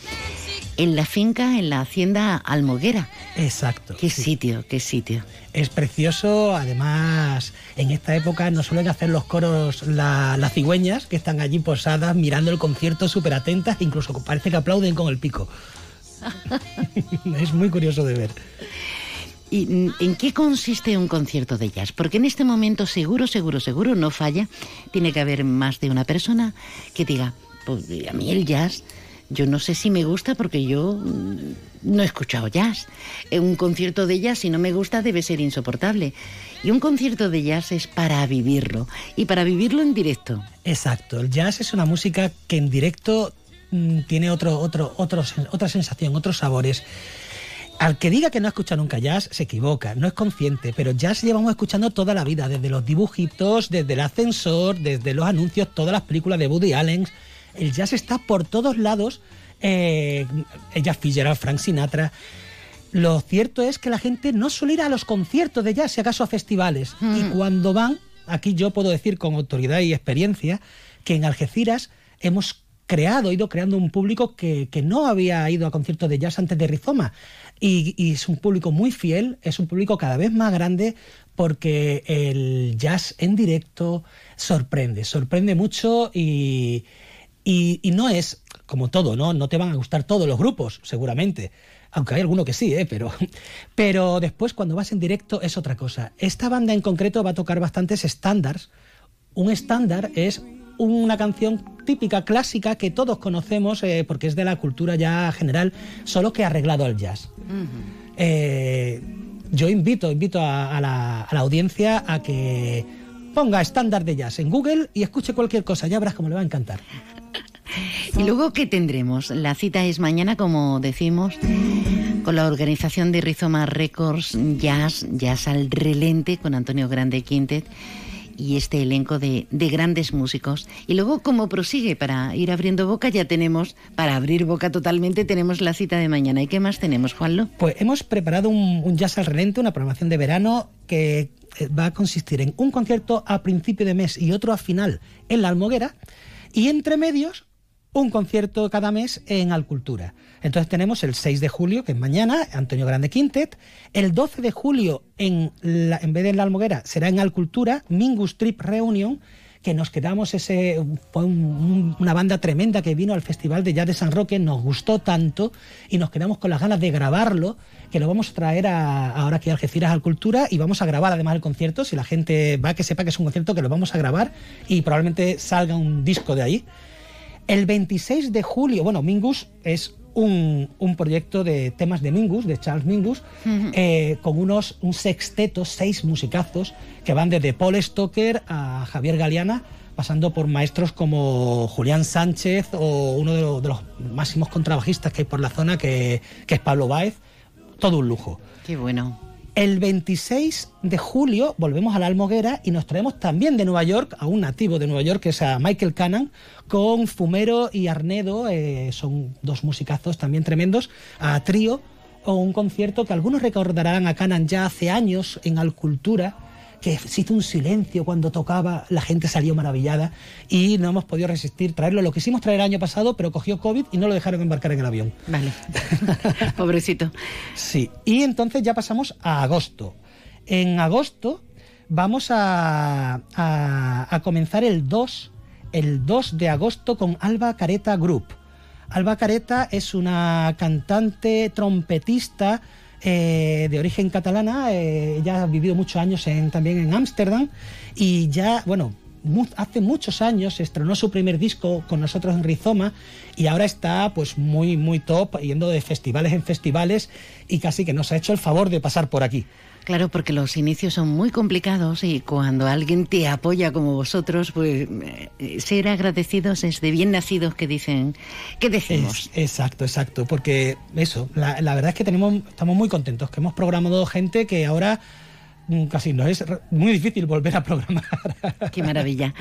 en la finca, en la hacienda Almoguera. Exacto. Qué sí. sitio, qué sitio. Es precioso, además, en esta época nos suelen hacer los coros la, las cigüeñas que están allí posadas mirando el concierto súper atentas, incluso parece que aplauden con el pico. es muy curioso de ver. ¿Y en qué consiste un concierto de jazz? Porque en este momento seguro, seguro, seguro no falla. Tiene que haber más de una persona que diga, pues a mí el jazz, yo no sé si me gusta porque yo no he escuchado jazz. Un concierto de jazz, si no me gusta, debe ser insoportable. Y un concierto de jazz es para vivirlo y para vivirlo en directo. Exacto, el jazz es una música que en directo mmm, tiene otro, otro, otro, otra sensación, otros sabores. Al que diga que no ha escuchado nunca jazz, se equivoca, no es consciente, pero jazz llevamos escuchando toda la vida, desde los dibujitos, desde el ascensor, desde los anuncios, todas las películas de Woody Allen. El jazz está por todos lados, eh, Ella Fitzgerald, Frank Sinatra. Lo cierto es que la gente no suele ir a los conciertos de jazz, si acaso a festivales. Mm. Y cuando van, aquí yo puedo decir con autoridad y experiencia, que en Algeciras hemos creado, ido creando un público que, que, no había ido a conciertos de jazz antes de Rizoma. Y, es un público muy fiel, es un público cada vez más grande porque el jazz en directo sorprende, sorprende mucho y, y, y no es como todo, ¿no? No te van a gustar todos los grupos, seguramente. Aunque hay alguno que sí, ¿eh? pero, pero después cuando vas en directo es otra cosa. Esta banda en concreto va a tocar bastantes estándares. Un estándar es una canción típica, clásica, que todos conocemos eh, porque es de la cultura ya general, solo que arreglado al jazz. Uh -huh. eh, yo invito, invito a, a, la, a, la, audiencia a que ponga estándar de jazz en Google y escuche cualquier cosa, ya verás cómo le va a encantar. Y luego, ¿qué tendremos? La cita es mañana, como decimos, con la organización de Rizoma Records Jazz, Jazz al Relente, con Antonio Grande Quintet y este elenco de, de, grandes músicos. Y luego, como prosigue para ir abriendo boca, ya tenemos, para abrir boca totalmente, tenemos la cita de mañana. ¿Y qué más tenemos, Juanlo? Pues hemos preparado un, jazz al relente, una programación de verano que eh, va a consistir en un concierto a principio de mes y otro a final en la Almoguera. Y entre medios, un concierto cada mes en Alcultura. Entonces tenemos el 6 de julio, que es mañana, Antonio Grande Quintet. El 12 de julio, en, en vez de en la Almoguera, será en Alcultura, Mingus Trip Reunion, que nos quedamos ese fue un, una banda tremenda que vino al Festival de Jazz de San Roque, nos gustó tanto y nos quedamos con las ganas de grabarlo, que lo vamos a traer a, ahora aquí a Algeciras al Cultura y vamos a grabar además el concierto, si la gente va que sepa que es un concierto que lo vamos a grabar y probablemente salga un disco de ahí. El 26 de julio, bueno, Mingus es un, un, proyecto de temas de Mingus, de Charles Mingus, uh -huh. eh, con unos un sexteto, seis musicazos, que van desde Paul Stoker a Javier Galeana, pasando por maestros como Julián Sánchez o uno de, lo, de los máximos contrabajistas que hay por la zona, que, que es Pablo Báez. Todo un lujo. Qué bueno. El 26 de julio volvemos a la Almoguera y nos traemos también de Nueva York a un nativo de Nueva York, que es a Michael Cannon, con Fumero y Arnedo, eh, son dos musicazos también tremendos, a trío, o un concierto que algunos recordarán a Cannon ya hace años en Alcultura, que se hizo un silencio cuando tocaba, la gente salió maravillada y no hemos podido resistir traerlo. Lo quisimos traer el año pasado, pero cogió COVID y no lo dejaron embarcar en el avión. Vale. Pobrecito. Sí, y entonces ya pasamos a agosto. En agosto vamos a, a, a comenzar el 2, el 2 de agosto con Alba Careta Group. Alba Careta es una cantante, trompetista eh, de origen catalana. Eh, ella ha vivido muchos años en, también en Ámsterdam y ya, bueno, hace muchos años estrenó su primer disco con nosotros en Rizoma y ahora está pues muy muy top yendo de festivales en festivales y casi que nos ha hecho el favor de pasar por aquí. Claro, porque los inicios son muy complicados y cuando alguien te apoya como vosotros, pues eh, ser agradecidos es de bien nacidos que dicen, ¿qué decimos? exacto, exacto, porque eso, la, la verdad es que tenemos, estamos muy contentos, que hemos programado gente que ahora casi no es muy difícil volver a programar. Qué maravilla.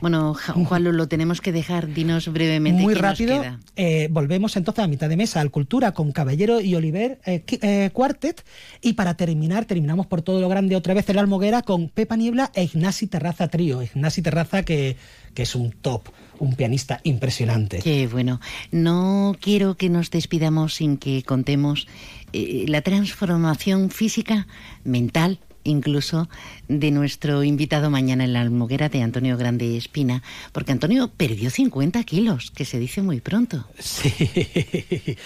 Bueno, Juan, lo tenemos que dejar, dinos brevemente. Muy rápido, Nos queda. eh, volvemos entonces a mitad de mesa al Cultura con Caballero y Oliver eh, eh, Quartet y para terminar, terminamos por todo lo grande otra vez en la Almoguera con Pepa Niebla e Ignasi Terraza Trío. Ignasi Terraza que, que es un top, un pianista impresionante. Qué bueno. No quiero que nos despidamos sin que contemos eh, la transformación física, mental, incluso, de nuestro invitado mañana en la almoguera de Antonio Grande Espina, porque Antonio perdió 50 kilos, que se dice muy pronto. Sí.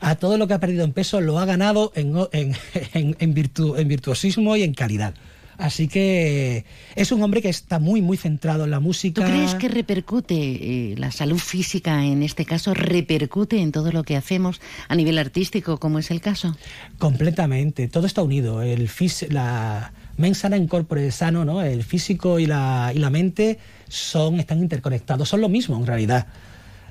A todo lo que ha perdido en peso lo ha ganado en, en, en- en virtu- en virtuosismo y en calidad. Así que es un hombre que está muy, muy centrado en la música. ¿Tú crees que repercute, eh, la salud física en este caso, repercute en todo lo que hacemos a nivel artístico, como es el caso? Completamente, todo está unido. El fis- la mens sana in corpore sano, ¿no? El físico y la, y la mente son, están interconectados, son lo mismo en realidad.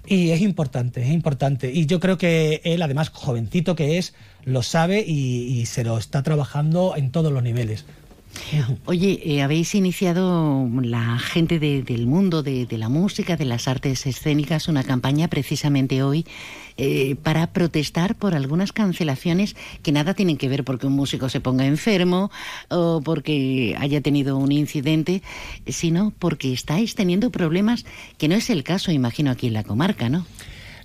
Y es importante, es importante. Y yo creo que él, además, jovencito que es, lo sabe y, y se lo está trabajando en todos los niveles. Oye, eh, habéis iniciado la gente de- del mundo de, de la música, de las artes escénicas, una campaña precisamente hoy eh, para protestar por algunas cancelaciones que nada tienen que ver porque un músico se ponga enfermo o porque haya tenido un incidente, sino porque estáis teniendo problemas que no es el caso, imagino, aquí en la comarca, ¿no?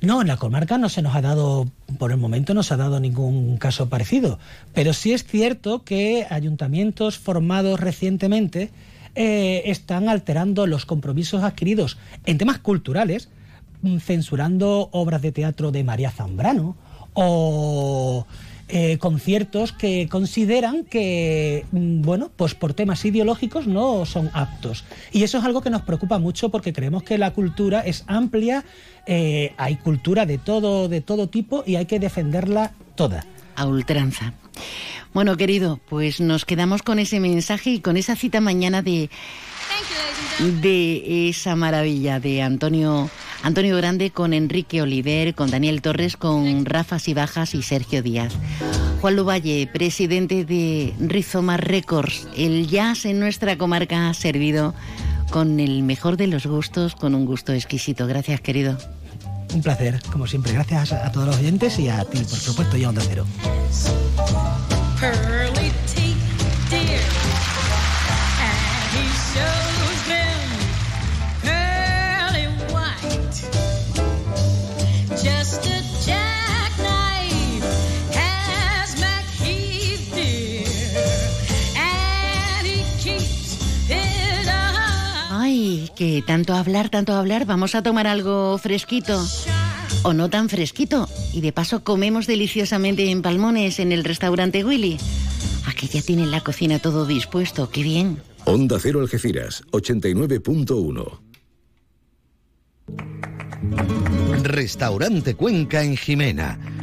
No, en la comarca no se nos ha dado, por el momento no se ha dado ningún caso parecido, pero sí es cierto que ayuntamientos formados recientemente eh, están alterando los compromisos adquiridos en temas culturales, mm, censurando obras de teatro de María Zambrano o eh, conciertos que consideran que, mm, bueno, pues por temas ideológicos no son aptos. Y eso es algo que nos preocupa mucho porque creemos que la cultura es amplia, eh, hay cultura de todo, de todo tipo y hay que defenderla toda. A ultranza. Bueno, querido, pues nos quedamos con ese mensaje y con esa cita mañana de, de esa maravilla de Antonio, Antonio Grande con Enrique Oliver, con Daniel Torres, con Rafa Sibajas y Sergio Díaz. Juan Luvalle, presidente de Rizoma Records. El jazz en nuestra comarca ha servido con el mejor de los gustos, con un gusto exquisito. Gracias, querido. Un placer, como siempre. Gracias a todos los oyentes y a ti, por supuesto, y a Onda Cero. Que tanto hablar, tanto hablar, vamos a tomar algo fresquito. O no tan fresquito. Y de paso comemos deliciosamente en Palmones, en el restaurante Willy. Aquí ya tienen la cocina todo dispuesto, qué bien. Onda Cero Algeciras, 89.1. Restaurante Cuenca en Jimena.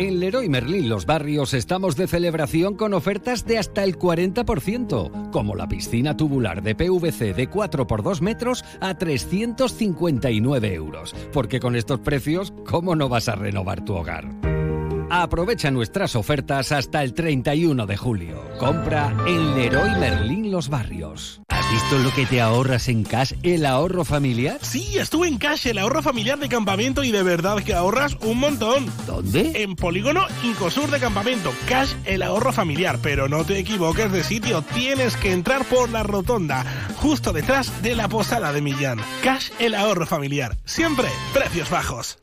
En Leroy Merlin Los Barrios estamos de celebración con ofertas de hasta el 40%, como la piscina tubular de PVC de 4 por 2 metros a 359 euros. Porque con estos precios, ¿cómo no vas a renovar tu hogar? Aprovecha nuestras ofertas hasta el 31 de julio. Compra en Leroy Merlin Los Barrios. ¿Has visto lo que te ahorras en cash el ahorro familiar? Sí, estuve en Cash, el ahorro familiar de campamento y de verdad que ahorras un montón. ¿Dónde? En Polígono Incosur de Campamento. Cash, el ahorro familiar. Pero no te equivoques de sitio, tienes que entrar por la rotonda, justo detrás de la posada de Millán. Cash, el ahorro familiar. Siempre precios bajos.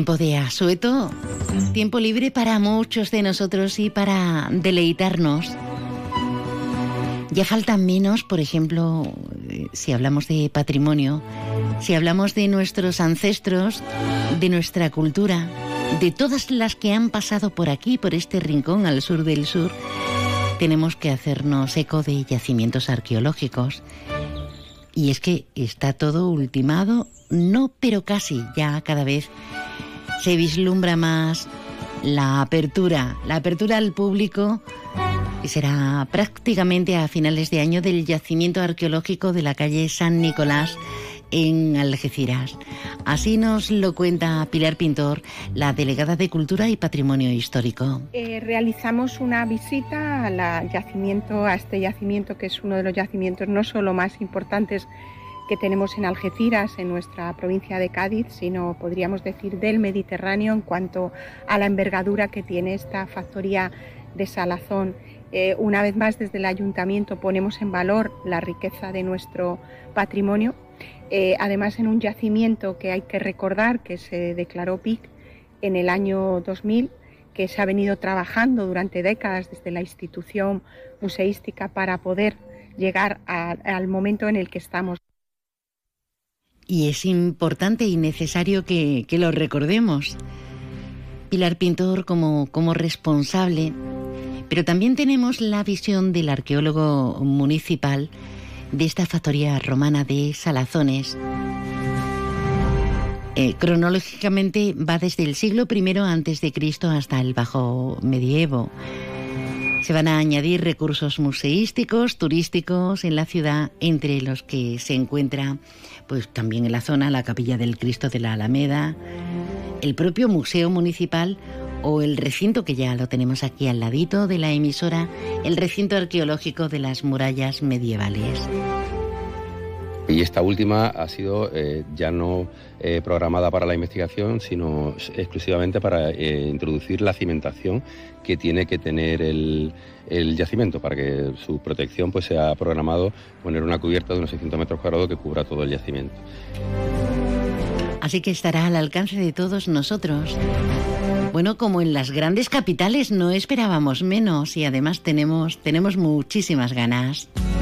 Tiempo de asueto, tiempo libre para muchos de nosotros y para deleitarnos. Ya faltan menos, por ejemplo, eh, si hablamos de patrimonio, si hablamos de nuestros ancestros, de nuestra cultura, de todas las que han pasado por aquí, por este rincón al sur del sur, tenemos que hacernos eco de yacimientos arqueológicos. Y es que está todo ultimado, no, pero casi, ya cada vez se vislumbra más la apertura, la apertura al público, que será prácticamente a finales de año del yacimiento arqueológico de la calle San Nicolás en Algeciras. Así nos lo cuenta Pilar Pintor, la delegada de Cultura y Patrimonio Histórico. Eh, realizamos una visita yacimiento, a este yacimiento que es uno de los yacimientos no solo más importantes que tenemos en Algeciras, en nuestra provincia de Cádiz, sino podríamos decir del Mediterráneo en cuanto a la envergadura que tiene esta factoría de Salazón. Eh, una vez más, desde el ayuntamiento ponemos en valor la riqueza de nuestro patrimonio, eh, además en un yacimiento que hay que recordar que se declaró PIC en el año 2000 que se ha venido trabajando durante décadas desde la institución museística para poder llegar al momento en el que estamos. Y es importante y necesario que, lo recordemos. Pilar Pintor como, como responsable, pero también tenemos la visión del arqueólogo municipal de esta factoría romana de Salazones. Eh, cronológicamente va desde el siglo I antes de Cristo hasta el Bajo Medievo. Se van a añadir recursos museísticos, turísticos en la ciudad, entre los que se encuentra, pues también en la zona, la Capilla del Cristo de la Alameda, el propio Museo Municipal o el recinto que ya lo tenemos aquí al ladito de la emisora, el recinto arqueológico de las murallas medievales. Y esta última ha sido eh, ya no eh, programada para la investigación, sino exclusivamente para eh, introducir la cimentación que tiene que tener el, el yacimiento para que su protección pues sea programado poner una cubierta de unos 600 metros cuadrados que cubra todo el yacimiento. Así que estará al alcance de todos nosotros. Bueno, como en las grandes capitales no esperábamos menos y además tenemos, tenemos muchísimas ganas.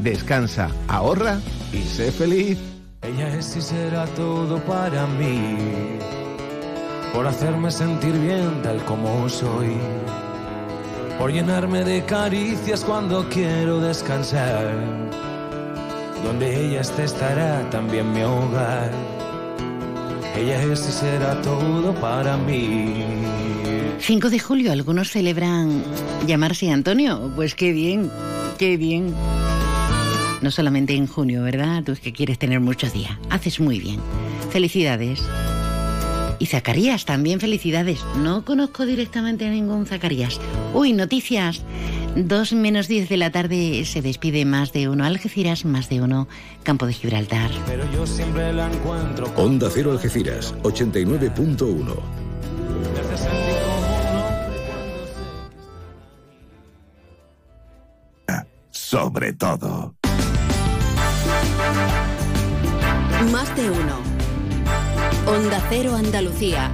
Descansa, ahorra y sé feliz. Ella es y será todo para mí, por hacerme sentir bien tal como soy, por llenarme de caricias cuando quiero descansar. Donde ella esté estará también mi hogar. Ella es y será todo para mí. 5 de julio, algunos celebran llamarse Antonio. Pues qué bien, qué bien. No solamente en junio, ¿verdad? Tú es que quieres tener muchos días. Haces muy bien. Felicidades. Y Zacarías, también felicidades. No conozco directamente a ningún Zacarías. Uy, noticias. 2 menos 10 de la tarde se despide más de uno Algeciras, más de uno Campo de Gibraltar. Pero yo siempre la encuentro. Onda Cero Algeciras, 89.1. Sobre todo. Más de uno. Onda Cero Andalucía.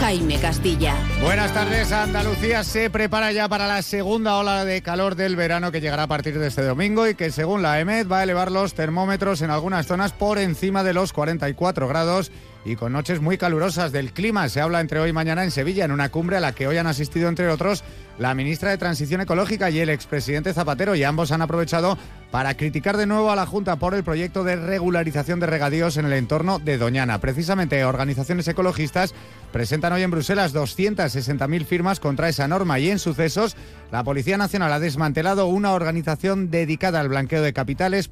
Jaime Castilla. Buenas tardes, Andalucía se prepara ya para la segunda ola de calor del verano que llegará a partir de este domingo y que según la EMED va a elevar los termómetros en algunas zonas por encima de los 44 grados y con noches muy calurosas del clima. Se habla entre hoy y mañana en Sevilla, en una cumbre a la que hoy han asistido, entre otros, la ministra de Transición Ecológica y el expresidente Zapatero, y ambos han aprovechado para criticar de nuevo a la Junta por el proyecto de regularización de regadíos en el entorno de Doñana. Precisamente, organizaciones ecologistas presentan hoy en Bruselas 260.000 firmas contra esa norma y en sucesos, la Policía Nacional ha desmantelado una organización dedicada al blanqueo de capitales